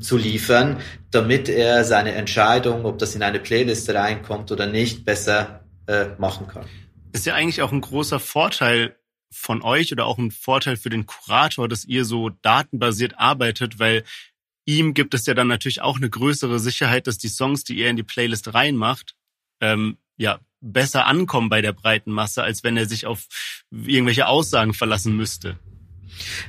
zu liefern, damit er seine Entscheidung, ob das in eine Playliste reinkommt oder nicht, besser äh, machen kann. Ist ja eigentlich auch ein großer Vorteil von euch oder auch ein Vorteil für den Kurator, dass ihr so datenbasiert arbeitet, weil ihm gibt es ja dann natürlich auch eine größere Sicherheit, dass die Songs, die er in die Playlist reinmacht, ähm, ja, besser ankommen bei der breiten Masse, als wenn er sich auf irgendwelche Aussagen verlassen müsste.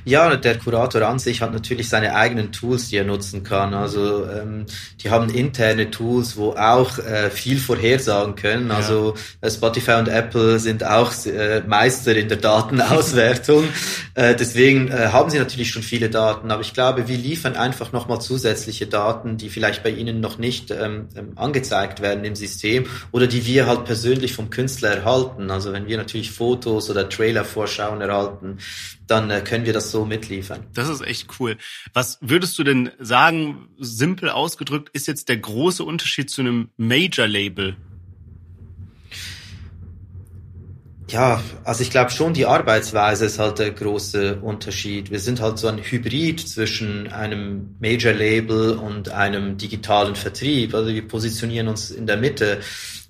Ja, der Kurator an sich hat natürlich seine eigenen Tools, die er nutzen kann. Also ähm, die haben interne Tools, wo auch äh, viel vorhersagen können. Ja. Also äh, Spotify und Apple sind auch äh, Meister in der Datenauswertung. äh, deswegen äh, haben sie natürlich schon viele Daten. Aber ich glaube, wir liefern einfach nochmal zusätzliche Daten, die vielleicht bei Ihnen noch nicht ähm, ähm, angezeigt werden im System oder die wir halt persönlich vom Künstler erhalten. Also wenn wir natürlich Fotos oder Trailer-Vorschauen erhalten, dann äh, können wir das so mitliefern. Das ist echt cool. Was würdest du denn sagen, simpel ausgedrückt, ist jetzt der große Unterschied zu einem Major-Label? Ja, also ich glaube schon, die Arbeitsweise ist halt der große Unterschied. Wir sind halt so ein Hybrid zwischen einem Major-Label und einem digitalen Vertrieb. Also wir positionieren uns in der Mitte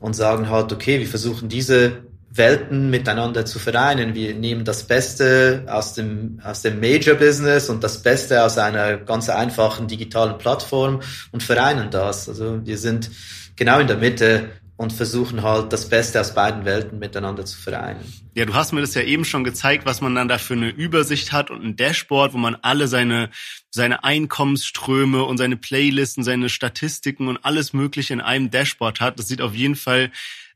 und sagen halt, okay, wir versuchen diese Welten miteinander zu vereinen. Wir nehmen das Beste aus dem, aus dem Major-Business und das Beste aus einer ganz einfachen digitalen Plattform und vereinen das. Also wir sind genau in der Mitte und versuchen halt das Beste aus beiden Welten miteinander zu vereinen. Ja, du hast mir das ja eben schon gezeigt, was man dann da für eine Übersicht hat und ein Dashboard, wo man alle seine, seine Einkommensströme und seine Playlisten, seine Statistiken und alles Mögliche in einem Dashboard hat. Das sieht auf jeden Fall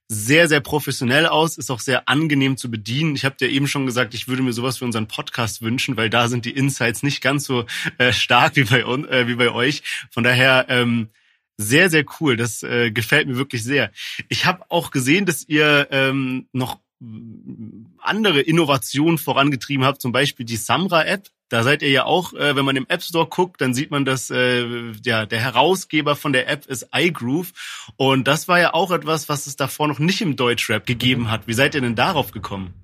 sehr, sehr professionell aus, ist auch sehr angenehm zu bedienen. Ich habe dir eben schon gesagt, ich würde mir sowas für unseren Podcast wünschen, weil da sind die Insights nicht ganz so äh, stark wie bei, äh, wie bei euch. Von daher ähm, sehr, sehr cool. Das äh, gefällt mir wirklich sehr. Ich habe auch gesehen, dass ihr ähm, noch andere Innovationen vorangetrieben habt, zum Beispiel die Samra-App. Da seid ihr ja auch, äh, wenn man im App Store guckt, dann sieht man, dass äh, ja, der Herausgeber von der App ist iGroove. Und das war ja auch etwas, was es davor noch nicht im Deutschrap gegeben hat. Wie seid ihr denn darauf gekommen?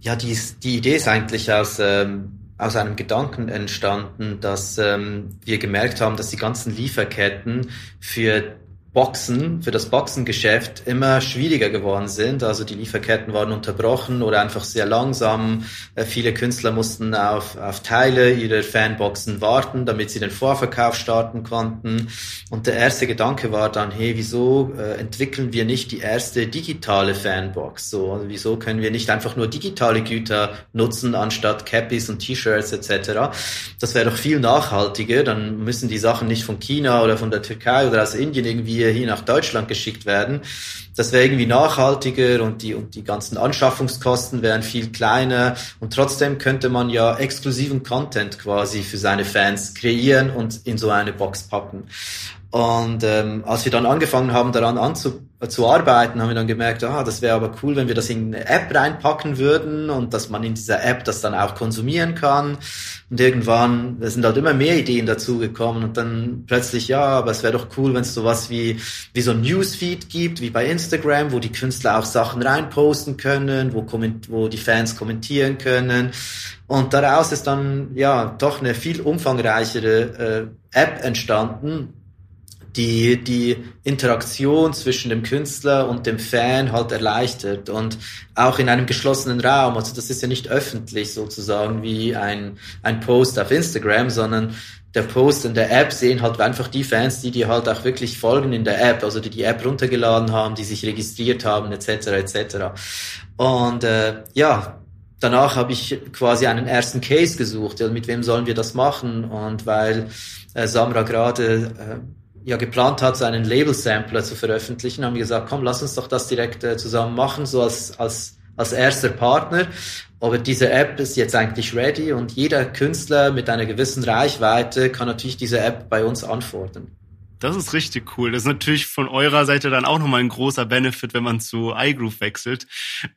Ja, die, die Idee ist eigentlich aus, ähm, aus einem Gedanken entstanden, dass ähm, wir gemerkt haben, dass die ganzen Lieferketten für Boxen, für das Boxengeschäft immer schwieriger geworden sind. Also die Lieferketten waren unterbrochen oder einfach sehr langsam. Äh, viele Künstler mussten auf, auf Teile ihrer Fanboxen warten, damit sie den Vorverkauf starten konnten. Und der erste Gedanke war dann, hey, wieso äh, entwickeln wir nicht die erste digitale Fanbox? So, also wieso können wir nicht einfach nur digitale Güter nutzen, anstatt Cappies und T-Shirts etc.? Das wäre doch viel nachhaltiger. Dann müssen die Sachen nicht von China oder von der Türkei oder aus Indien irgendwie die hier nach Deutschland geschickt werden. Das wäre irgendwie nachhaltiger und die, und die ganzen Anschaffungskosten wären viel kleiner und trotzdem könnte man ja exklusiven Content quasi für seine Fans kreieren und in so eine Box packen. Und ähm, als wir dann angefangen haben, daran anzu zu arbeiten, haben wir dann gemerkt, ah, das wäre aber cool, wenn wir das in eine App reinpacken würden und dass man in dieser App das dann auch konsumieren kann. Und irgendwann, da sind halt immer mehr Ideen dazugekommen und dann plötzlich, ja, aber es wäre doch cool, wenn es sowas wie, wie so ein Newsfeed gibt, wie bei Instagram, wo die Künstler auch Sachen reinposten können, wo, wo die Fans kommentieren können. Und daraus ist dann, ja, doch eine viel umfangreichere äh, App entstanden, die die Interaktion zwischen dem Künstler und dem Fan halt erleichtert und auch in einem geschlossenen Raum. Also das ist ja nicht öffentlich sozusagen wie ein, ein Post auf Instagram, sondern der Post in der App sehen halt einfach die Fans, die dir halt auch wirklich folgen in der App, also die die App runtergeladen haben, die sich registriert haben, etc. etc. Und äh, ja, danach habe ich quasi einen ersten Case gesucht, ja, mit wem sollen wir das machen? Und weil äh, Samra gerade äh, ja geplant hat, so einen Label-Sampler zu veröffentlichen, haben wir gesagt, komm, lass uns doch das direkt äh, zusammen machen, so als, als, als erster Partner. Aber diese App ist jetzt eigentlich ready und jeder Künstler mit einer gewissen Reichweite kann natürlich diese App bei uns anfordern. Das ist richtig cool. Das ist natürlich von eurer Seite dann auch nochmal ein großer Benefit, wenn man zu iGroove wechselt,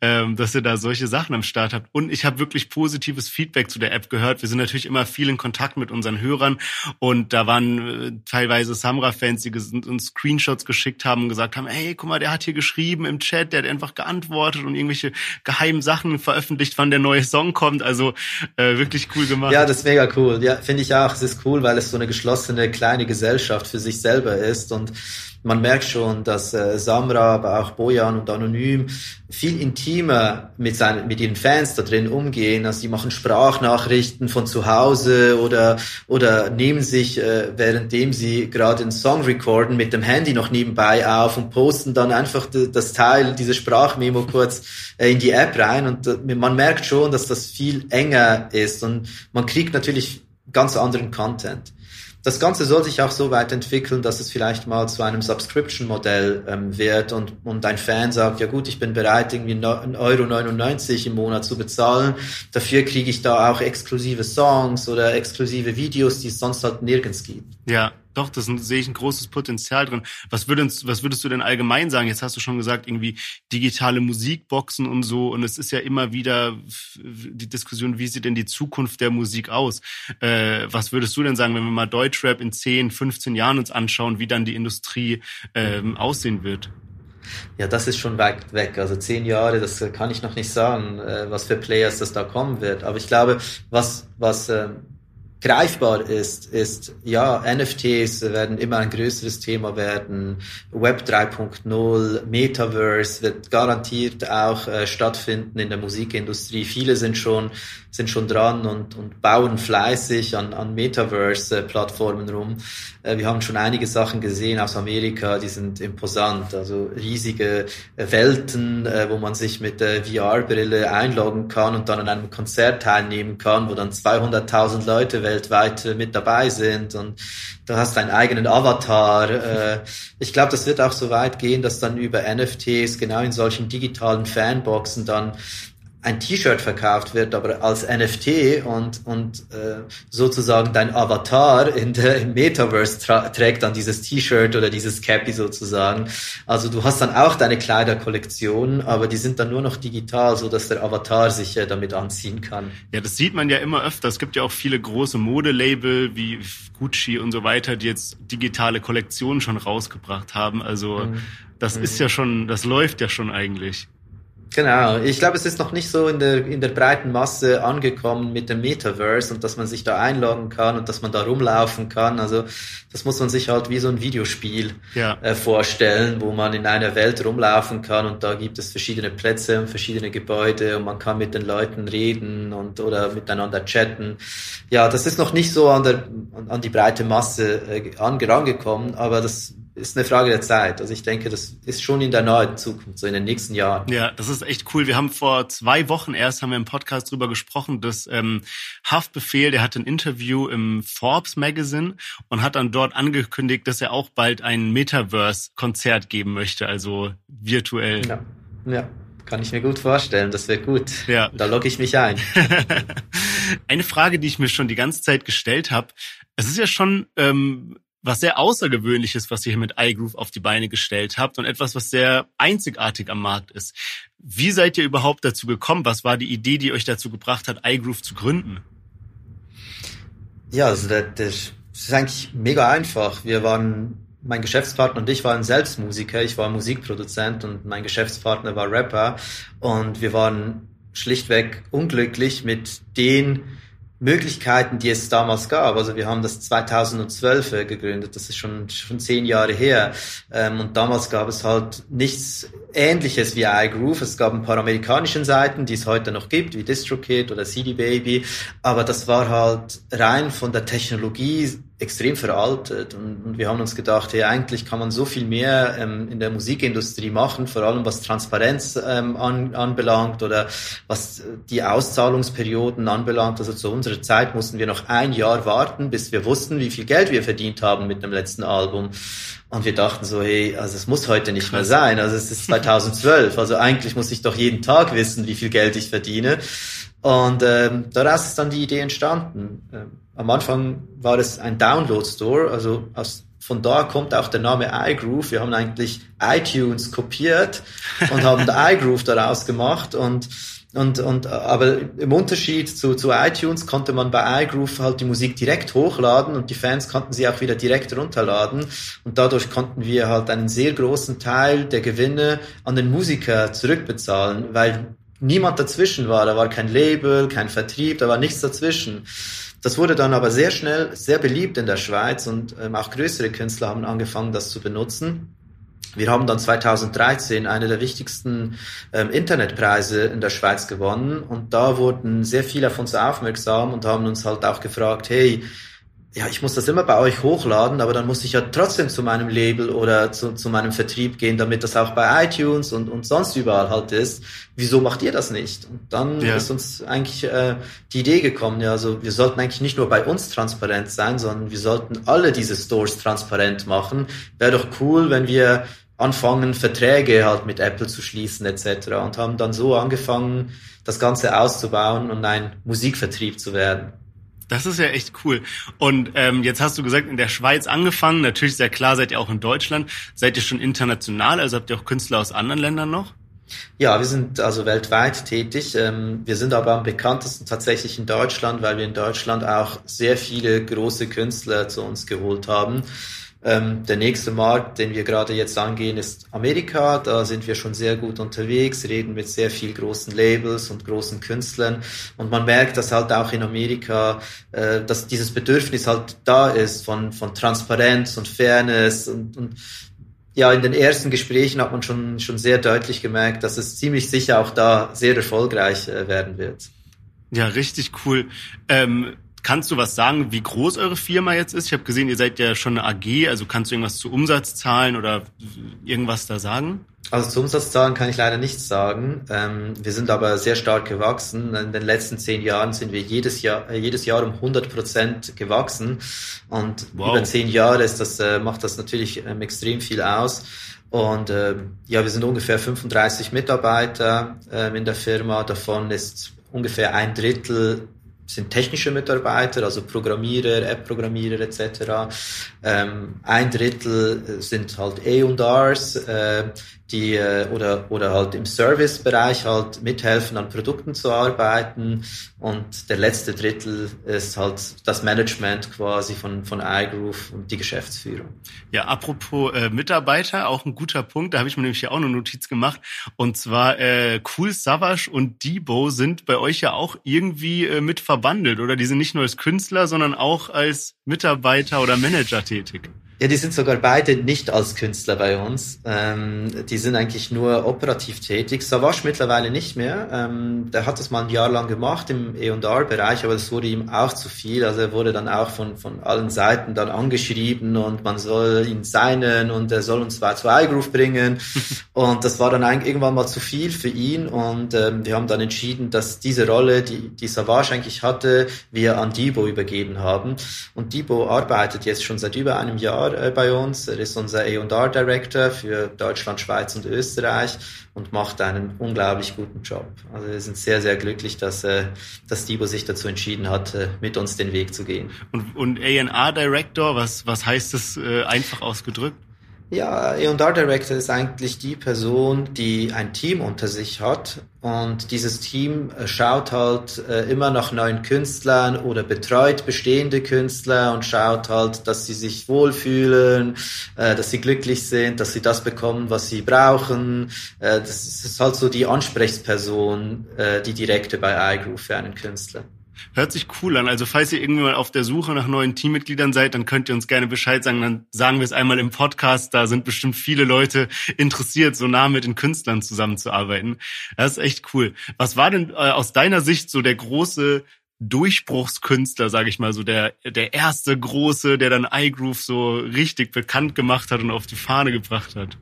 ähm, dass ihr da solche Sachen am Start habt. Und ich habe wirklich positives Feedback zu der App gehört. Wir sind natürlich immer viel in Kontakt mit unseren Hörern und da waren äh, teilweise Samra-Fans, die uns Screenshots geschickt haben und gesagt haben, hey, guck mal, der hat hier geschrieben im Chat, der hat einfach geantwortet und irgendwelche geheimen Sachen veröffentlicht, wann der neue Song kommt. Also äh, wirklich cool gemacht. Ja, das ist mega cool. Ja, finde ich auch. Es ist cool, weil es so eine geschlossene kleine Gesellschaft für sich selbst selber ist. Und man merkt schon, dass äh, Samra, aber auch Bojan und Anonym viel intimer mit, seinen, mit ihren Fans da drin umgehen. Also die machen Sprachnachrichten von zu Hause oder, oder nehmen sich, äh, währenddem sie gerade einen Song recorden, mit dem Handy noch nebenbei auf und posten dann einfach das Teil, diese Sprachmemo kurz äh, in die App rein. Und äh, man merkt schon, dass das viel enger ist und man kriegt natürlich ganz anderen Content. Das Ganze soll sich auch so weit entwickeln, dass es vielleicht mal zu einem Subscription-Modell ähm, wird und, und ein Fan sagt, ja gut, ich bin bereit, irgendwie 1,99 Euro im Monat zu bezahlen. Dafür kriege ich da auch exklusive Songs oder exklusive Videos, die es sonst halt nirgends gibt. Ja, doch, das sehe ich ein großes Potenzial drin. Was würdest, was würdest du denn allgemein sagen? Jetzt hast du schon gesagt, irgendwie digitale Musikboxen und so. Und es ist ja immer wieder die Diskussion, wie sieht denn die Zukunft der Musik aus? Äh, was würdest du denn sagen, wenn wir mal Deutschrap in 10, 15 Jahren uns anschauen, wie dann die Industrie ähm, aussehen wird? Ja, das ist schon weit weg. Also zehn Jahre, das kann ich noch nicht sagen, äh, was für Players das da kommen wird. Aber ich glaube, was, was, äh, greifbar ist, ist, ja, NFTs werden immer ein größeres Thema werden, Web 3.0, Metaverse wird garantiert auch äh, stattfinden in der Musikindustrie. Viele sind schon, sind schon dran und, und bauen fleißig an, an Metaverse-Plattformen rum. Äh, wir haben schon einige Sachen gesehen aus Amerika, die sind imposant, also riesige äh, Welten, äh, wo man sich mit der VR-Brille einloggen kann und dann an einem Konzert teilnehmen kann, wo dann 200.000 Leute weltweit mit dabei sind und du hast deinen eigenen Avatar. Ich glaube, das wird auch so weit gehen, dass dann über NFTs genau in solchen digitalen Fanboxen dann ein T-Shirt verkauft wird, aber als NFT und, und äh, sozusagen dein Avatar in der, im Metaverse trägt dann dieses T-Shirt oder dieses Cappy sozusagen. Also du hast dann auch deine Kleiderkollektion, aber die sind dann nur noch digital, so dass der Avatar sich äh, damit anziehen kann. Ja, das sieht man ja immer öfter. Es gibt ja auch viele große Modelabel wie Gucci und so weiter, die jetzt digitale Kollektionen schon rausgebracht haben. Also mhm. das mhm. ist ja schon, das läuft ja schon eigentlich. Genau, ich glaube, es ist noch nicht so in der, in der breiten Masse angekommen mit dem Metaverse und dass man sich da einloggen kann und dass man da rumlaufen kann. Also das muss man sich halt wie so ein Videospiel ja. äh, vorstellen, wo man in einer Welt rumlaufen kann und da gibt es verschiedene Plätze und verschiedene Gebäude und man kann mit den Leuten reden und oder miteinander chatten. Ja, das ist noch nicht so an, der, an die breite Masse äh, angekommen, aber das ist eine Frage der Zeit. Also ich denke, das ist schon in der nahen Zukunft, so in den nächsten Jahren. Ja, das ist echt cool. Wir haben vor zwei Wochen erst haben wir im Podcast drüber gesprochen, dass ähm, Haftbefehl, der hat ein Interview im Forbes Magazine und hat dann dort angekündigt, dass er auch bald ein Metaverse-Konzert geben möchte, also virtuell. Ja, ja. Kann ich mir gut vorstellen, das wäre gut. Ja. Da logge ich mich ein. Eine Frage, die ich mir schon die ganze Zeit gestellt habe. Es ist ja schon ähm, was sehr Außergewöhnliches, was ihr hier mit iGroove auf die Beine gestellt habt und etwas, was sehr einzigartig am Markt ist. Wie seid ihr überhaupt dazu gekommen? Was war die Idee, die euch dazu gebracht hat, iGroove zu gründen? Ja, also das, das ist eigentlich mega einfach. Wir waren, mein Geschäftspartner und ich waren selbst Musiker. Ich war Musikproduzent und mein Geschäftspartner war Rapper. Und wir waren schlichtweg unglücklich mit den Möglichkeiten, die es damals gab. Also wir haben das 2012 äh, gegründet, das ist schon, schon zehn Jahre her. Ähm, und damals gab es halt nichts Ähnliches wie iGroove. Es gab ein paar amerikanischen Seiten, die es heute noch gibt, wie DistroKid oder CD Baby. Aber das war halt rein von der Technologie extrem veraltet und, und, wir haben uns gedacht, hey, eigentlich kann man so viel mehr ähm, in der Musikindustrie machen, vor allem was Transparenz ähm, an, anbelangt oder was die Auszahlungsperioden anbelangt. Also zu unserer Zeit mussten wir noch ein Jahr warten, bis wir wussten, wie viel Geld wir verdient haben mit dem letzten Album. Und wir dachten so, hey, also es muss heute nicht mehr sein. Also es ist 2012. Also eigentlich muss ich doch jeden Tag wissen, wie viel Geld ich verdiene. Und ähm, daraus ist dann die Idee entstanden. Ähm, am Anfang war es ein Download-Store, also aus, von da kommt auch der Name iGroove. Wir haben eigentlich iTunes kopiert und haben iGroove daraus gemacht und und, und, aber im Unterschied zu, zu iTunes konnte man bei iGroove halt die Musik direkt hochladen und die Fans konnten sie auch wieder direkt runterladen. Und dadurch konnten wir halt einen sehr großen Teil der Gewinne an den Musiker zurückbezahlen, weil niemand dazwischen war. Da war kein Label, kein Vertrieb, da war nichts dazwischen. Das wurde dann aber sehr schnell sehr beliebt in der Schweiz und ähm, auch größere Künstler haben angefangen, das zu benutzen. Wir haben dann 2013 eine der wichtigsten ähm, Internetpreise in der Schweiz gewonnen und da wurden sehr viele auf uns aufmerksam und haben uns halt auch gefragt, hey, ja, ich muss das immer bei euch hochladen, aber dann muss ich ja trotzdem zu meinem Label oder zu, zu meinem Vertrieb gehen, damit das auch bei iTunes und, und sonst überall halt ist. Wieso macht ihr das nicht? Und dann ja. ist uns eigentlich äh, die Idee gekommen, ja, also wir sollten eigentlich nicht nur bei uns transparent sein, sondern wir sollten alle diese Stores transparent machen. Wäre doch cool, wenn wir anfangen, Verträge halt mit Apple zu schließen etc. und haben dann so angefangen, das Ganze auszubauen und ein Musikvertrieb zu werden. Das ist ja echt cool. Und ähm, jetzt hast du gesagt, in der Schweiz angefangen. Natürlich sehr klar, seid ihr auch in Deutschland. Seid ihr schon international? Also habt ihr auch Künstler aus anderen Ländern noch? Ja, wir sind also weltweit tätig. Ähm, wir sind aber am bekanntesten tatsächlich in Deutschland, weil wir in Deutschland auch sehr viele große Künstler zu uns geholt haben. Ähm, der nächste Markt, den wir gerade jetzt angehen, ist Amerika. Da sind wir schon sehr gut unterwegs, reden mit sehr viel großen Labels und großen Künstlern. Und man merkt, dass halt auch in Amerika, äh, dass dieses Bedürfnis halt da ist von, von Transparenz und Fairness und, und ja, in den ersten Gesprächen hat man schon, schon sehr deutlich gemerkt, dass es ziemlich sicher auch da sehr erfolgreich äh, werden wird. Ja, richtig cool. Ähm, kannst du was sagen, wie groß eure Firma jetzt ist? Ich habe gesehen, ihr seid ja schon eine AG, also kannst du irgendwas zu Umsatzzahlen oder irgendwas da sagen? Also zu Umsatzzahlen kann ich leider nichts sagen. Ähm, wir sind aber sehr stark gewachsen. In den letzten zehn Jahren sind wir jedes Jahr, äh, jedes Jahr um 100 Prozent gewachsen. Und wow. über zehn Jahre ist das, äh, macht das natürlich ähm, extrem viel aus. Und äh, ja, wir sind ungefähr 35 Mitarbeiter äh, in der Firma. Davon ist ungefähr ein Drittel sind technische Mitarbeiter, also Programmierer, App-Programmierer etc. Ähm, ein Drittel sind halt A&Rs, äh, die äh, oder oder halt im Servicebereich halt mithelfen an Produkten zu arbeiten und der letzte Drittel ist halt das Management quasi von von iGroove und die Geschäftsführung. Ja, apropos äh, Mitarbeiter, auch ein guter Punkt, da habe ich mir nämlich ja auch eine Notiz gemacht und zwar äh, Cool Savage und Debo sind bei euch ja auch irgendwie äh, mit verbandelt oder die sind nicht nur als Künstler, sondern auch als Mitarbeiter oder Manager tätig. Ja, die sind sogar beide nicht als Künstler bei uns. Ähm, die sind eigentlich nur operativ tätig. Savage mittlerweile nicht mehr. Ähm, der hat das mal ein Jahr lang gemacht im E&R-Bereich, aber das wurde ihm auch zu viel. Also er wurde dann auch von, von allen Seiten dann angeschrieben und man soll ihn signen und er soll uns zwar zu iGroove bringen. und das war dann eigentlich irgendwann mal zu viel für ihn und ähm, wir haben dann entschieden, dass diese Rolle, die, die Savage eigentlich hatte, wir an Debo übergeben haben. Und Debo arbeitet jetzt schon seit über einem Jahr Äh, bei uns. Er ist unser A&R Director für Deutschland, Schweiz und Österreich und macht einen unglaublich guten Job. Also wir sind sehr, sehr glücklich, dass, äh, dass Dibo sich dazu entschieden hat, äh, mit uns den Weg zu gehen. Und, und A&R Director, was, was heißt das einfach ausgedrückt? Ja, E&R Director ist eigentlich die Person, die ein Team unter sich hat und dieses Team äh, schaut halt äh, immer nach neuen Künstlern oder betreut bestehende Künstler und schaut halt, dass sie sich wohlfühlen, äh, dass sie glücklich sind, dass sie das bekommen, was sie brauchen. Das ist halt so die Ansprechperson, die direkte bei iGroove für einen Künstler. Hört sich cool an. Also falls ihr irgendwie mal auf der Suche nach neuen Teammitgliedern seid, dann könnt ihr uns gerne Bescheid sagen. Dann sagen wir es einmal im Podcast. Da sind bestimmt viele Leute interessiert, so nah mit den Künstlern zusammenzuarbeiten. Das ist echt cool. Was war denn äh, aus deiner Sicht so der große Durchbruchskünstler, sage ich mal, so der der erste große, der dann iGroove so richtig bekannt gemacht hat und auf die Fahne gebracht hat?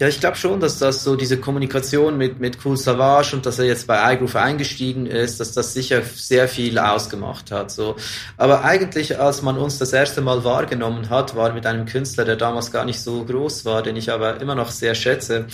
Ja, ich glaube schon, dass das so diese Kommunikation mit, mit Cool Savage und dass er jetzt bei iGroove eingestiegen ist, dass das sicher sehr viel ausgemacht hat. So. Aber eigentlich, als man uns das erste Mal wahrgenommen hat, war mit einem Künstler, der damals gar nicht so groß war, den ich aber immer noch sehr schätze.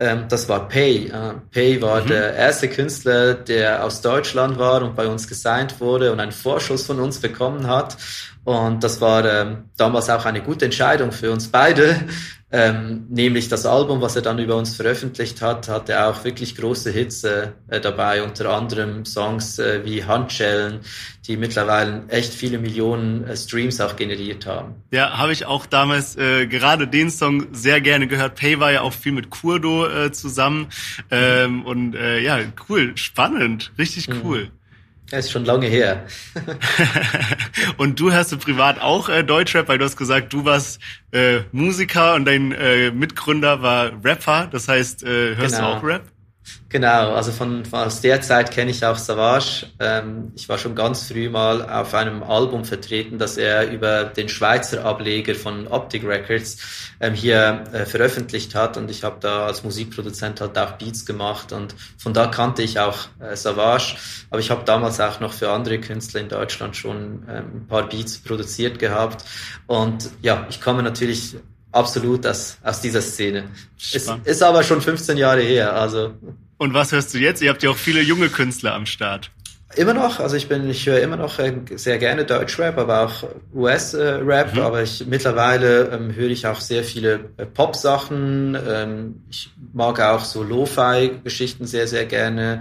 Ähm, das war Pay. Äh, Pay war mhm. der erste Künstler, der aus Deutschland war und bei uns gesigned wurde und einen Vorschuss von uns bekommen hat. Und das war ähm, damals auch eine gute Entscheidung für uns beide, ähm, nämlich das Album, was er dann über uns veröffentlicht hat, hatte auch wirklich große Hits äh, dabei, unter anderem Songs äh, wie Handschellen, die mittlerweile echt viele Millionen äh, Streams auch generiert haben. Ja, habe ich auch damals äh, gerade den Song sehr gerne gehört. Pay war ja auch viel mit Kurdo äh, zusammen. Ähm, und äh, ja, cool, spannend, richtig mhm. cool. Mhm. Ja, ist schon lange her. und du hast du privat auch äh, Deutschrap, weil du hast gesagt, du warst äh, Musiker und dein äh, Mitgründer war Rapper. Das heißt, äh, hörst genau. du auch Rap? Genau, also von, von aus der Zeit kenne ich auch Savage. Ähm, ich war schon ganz früh mal auf einem Album vertreten, das er über den Schweizer Ableger von Optic Records ähm, hier äh, veröffentlicht hat. Und ich habe da als Musikproduzent halt auch Beats gemacht. Und von da kannte ich auch äh, Savage, aber ich habe damals auch noch für andere Künstler in Deutschland schon ähm, ein paar Beats produziert gehabt. Und ja, ich komme natürlich absolut aus, aus dieser Szene. Es ist aber schon 15 Jahre her, also. Und was hörst du jetzt? Ihr habt ja auch viele junge Künstler am Start. Immer noch, also ich bin, ich höre immer noch äh, sehr gerne Deutschrap, aber auch US-Rap, mhm. aber ich mittlerweile ähm, höre ich auch sehr viele äh, Pop-Sachen. Ähm, ich mag auch so Lo-Fi-Geschichten sehr, sehr gerne.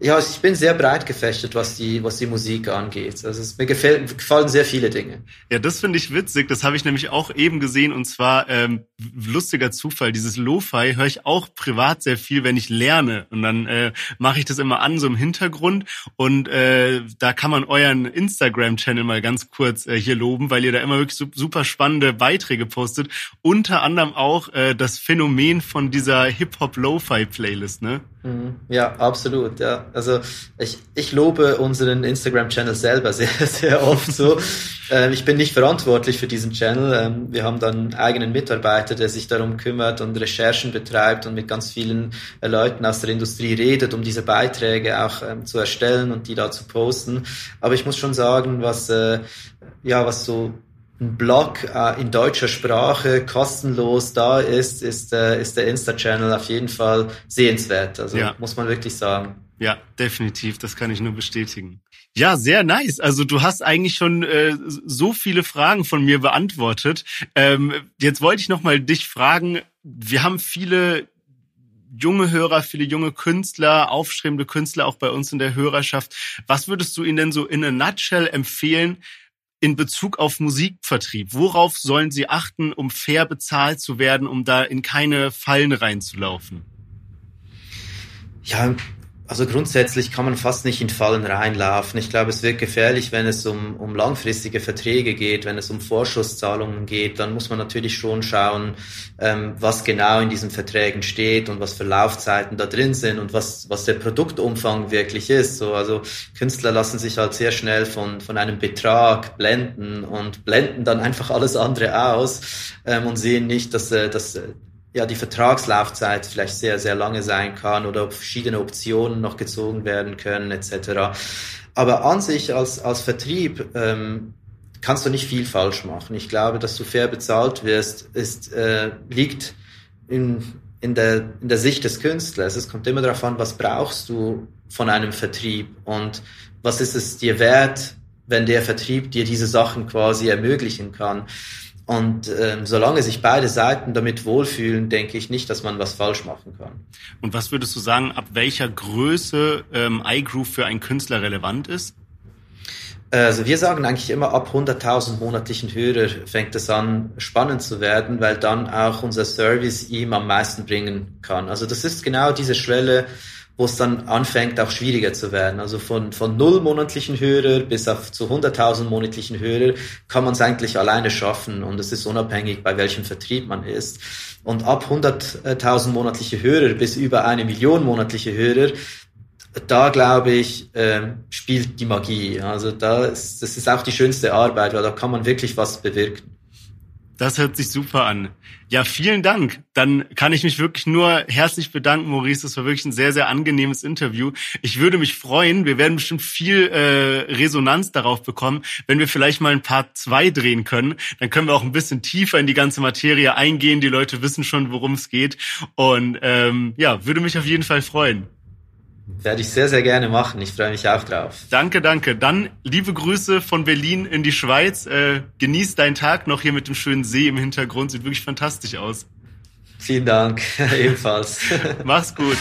Ja, ich bin sehr breit gefächert, was die, was die Musik angeht. Also es, mir gefällt, gefallen sehr viele Dinge. Ja, das finde ich witzig. Das habe ich nämlich auch eben gesehen. Und zwar ähm, lustiger Zufall. Dieses Lo-Fi höre ich auch privat sehr viel, wenn ich lerne. Und dann äh, mache ich das immer an, so im Hintergrund. Und äh, da kann man euren Instagram-Channel mal ganz kurz äh, hier loben, weil ihr da immer wirklich super spannende Beiträge postet. Unter anderem auch äh, das Phänomen von dieser Hip-Hop-Lo-Fi-Playlist, ne? Mhm. Ja, absolut. Ja, also ich, ich lobe unseren Instagram-Channel selber sehr, sehr oft so. ähm, ich bin nicht verantwortlich für diesen Channel. Ähm, wir haben dann einen eigenen Mitarbeiter, der sich darum kümmert und Recherchen betreibt und mit ganz vielen äh, Leuten aus der Industrie redet, um diese Beiträge auch ähm, zu erstellen und die da zu posten. Aber ich muss schon sagen, was äh, ja was so ein Blog äh, in deutscher Sprache kostenlos da ist, ist, äh, ist der Insta-Channel auf jeden Fall sehenswert. Also ja. muss man wirklich sagen. Ja, definitiv. Das kann ich nur bestätigen. Ja, sehr nice. Also du hast eigentlich schon äh, so viele Fragen von mir beantwortet. Ähm, jetzt wollte ich noch mal dich fragen. Wir haben viele junge Hörer, viele junge Künstler, aufstrebende Künstler auch bei uns in der Hörerschaft. Was würdest du ihnen denn so in a nutshell empfehlen, in Bezug auf Musikvertrieb? Worauf sollen sie achten, um fair bezahlt zu werden, um da in keine Fallen reinzulaufen? Ja, also grundsätzlich kann man fast nicht in Fallen reinlaufen. Ich glaube, es wird gefährlich, wenn es um, um langfristige Verträge geht, wenn es um Vorschusszahlungen geht. Dann muss man natürlich schon schauen, ähm, was genau in diesen Verträgen steht und was für Laufzeiten da drin sind und was, was der Produktumfang wirklich ist. So, also Künstler lassen sich halt sehr schnell von, von einem Betrag blenden und blenden dann einfach alles andere aus ähm, und sehen nicht, dass, äh, dass ja die Vertragslaufzeit vielleicht sehr, sehr lange sein kann oder ob verschiedene Optionen noch gezogen werden können etc. Aber an sich als, als Vertrieb ähm, kannst du nicht viel falsch machen. Ich glaube, dass du fair bezahlt wirst, ist, äh, liegt in, in, der, in der Sicht des Künstlers. Es kommt immer darauf an, was brauchst du von einem Vertrieb und was ist es dir wert, wenn der Vertrieb dir diese Sachen quasi ermöglichen kann. Und ähm, solange sich beide Seiten damit wohlfühlen, denke ich nicht, dass man was falsch machen kann. Und was würdest du sagen, ab welcher Größe ähm, iGroove für einen Künstler relevant ist? Also wir sagen eigentlich immer, ab 100.000 monatlichen Hörer fängt es an, spannend zu werden, weil dann auch unser Service ihm am meisten bringen kann. Also das ist genau diese Schwelle, wo es dann anfängt, auch schwieriger zu werden. Also von, von null monatlichen Hörer bis auf zu 100.000 monatlichen Hörer kann man es eigentlich alleine schaffen und es ist unabhängig, bei welchem Vertrieb man ist. Und ab 100.000 monatliche Hörer bis über eine Million monatliche Hörer, da glaube ich, äh, spielt die Magie. Also da ist, das ist auch die schönste Arbeit, weil da kann man wirklich was bewirken. Das hört sich super an. Ja, vielen Dank. Dann kann ich mich wirklich nur herzlich bedanken, Maurice. Das war wirklich ein sehr, sehr angenehmes Interview. Ich würde mich freuen, wir werden bestimmt viel äh, Resonanz darauf bekommen, wenn wir vielleicht mal ein Part zwei drehen können. Dann können wir auch ein bisschen tiefer in die ganze Materie eingehen. Die Leute wissen schon, worum es geht. Und ähm, ja, würde mich auf jeden Fall freuen. Werde ich sehr, sehr gerne machen. Ich freue mich auch drauf. Danke, danke. Dann liebe Grüße von Berlin in die Schweiz. Äh, genieß deinen Tag noch hier mit dem schönen See im Hintergrund. Sieht wirklich fantastisch aus. Vielen Dank. Ebenfalls. Mach's gut.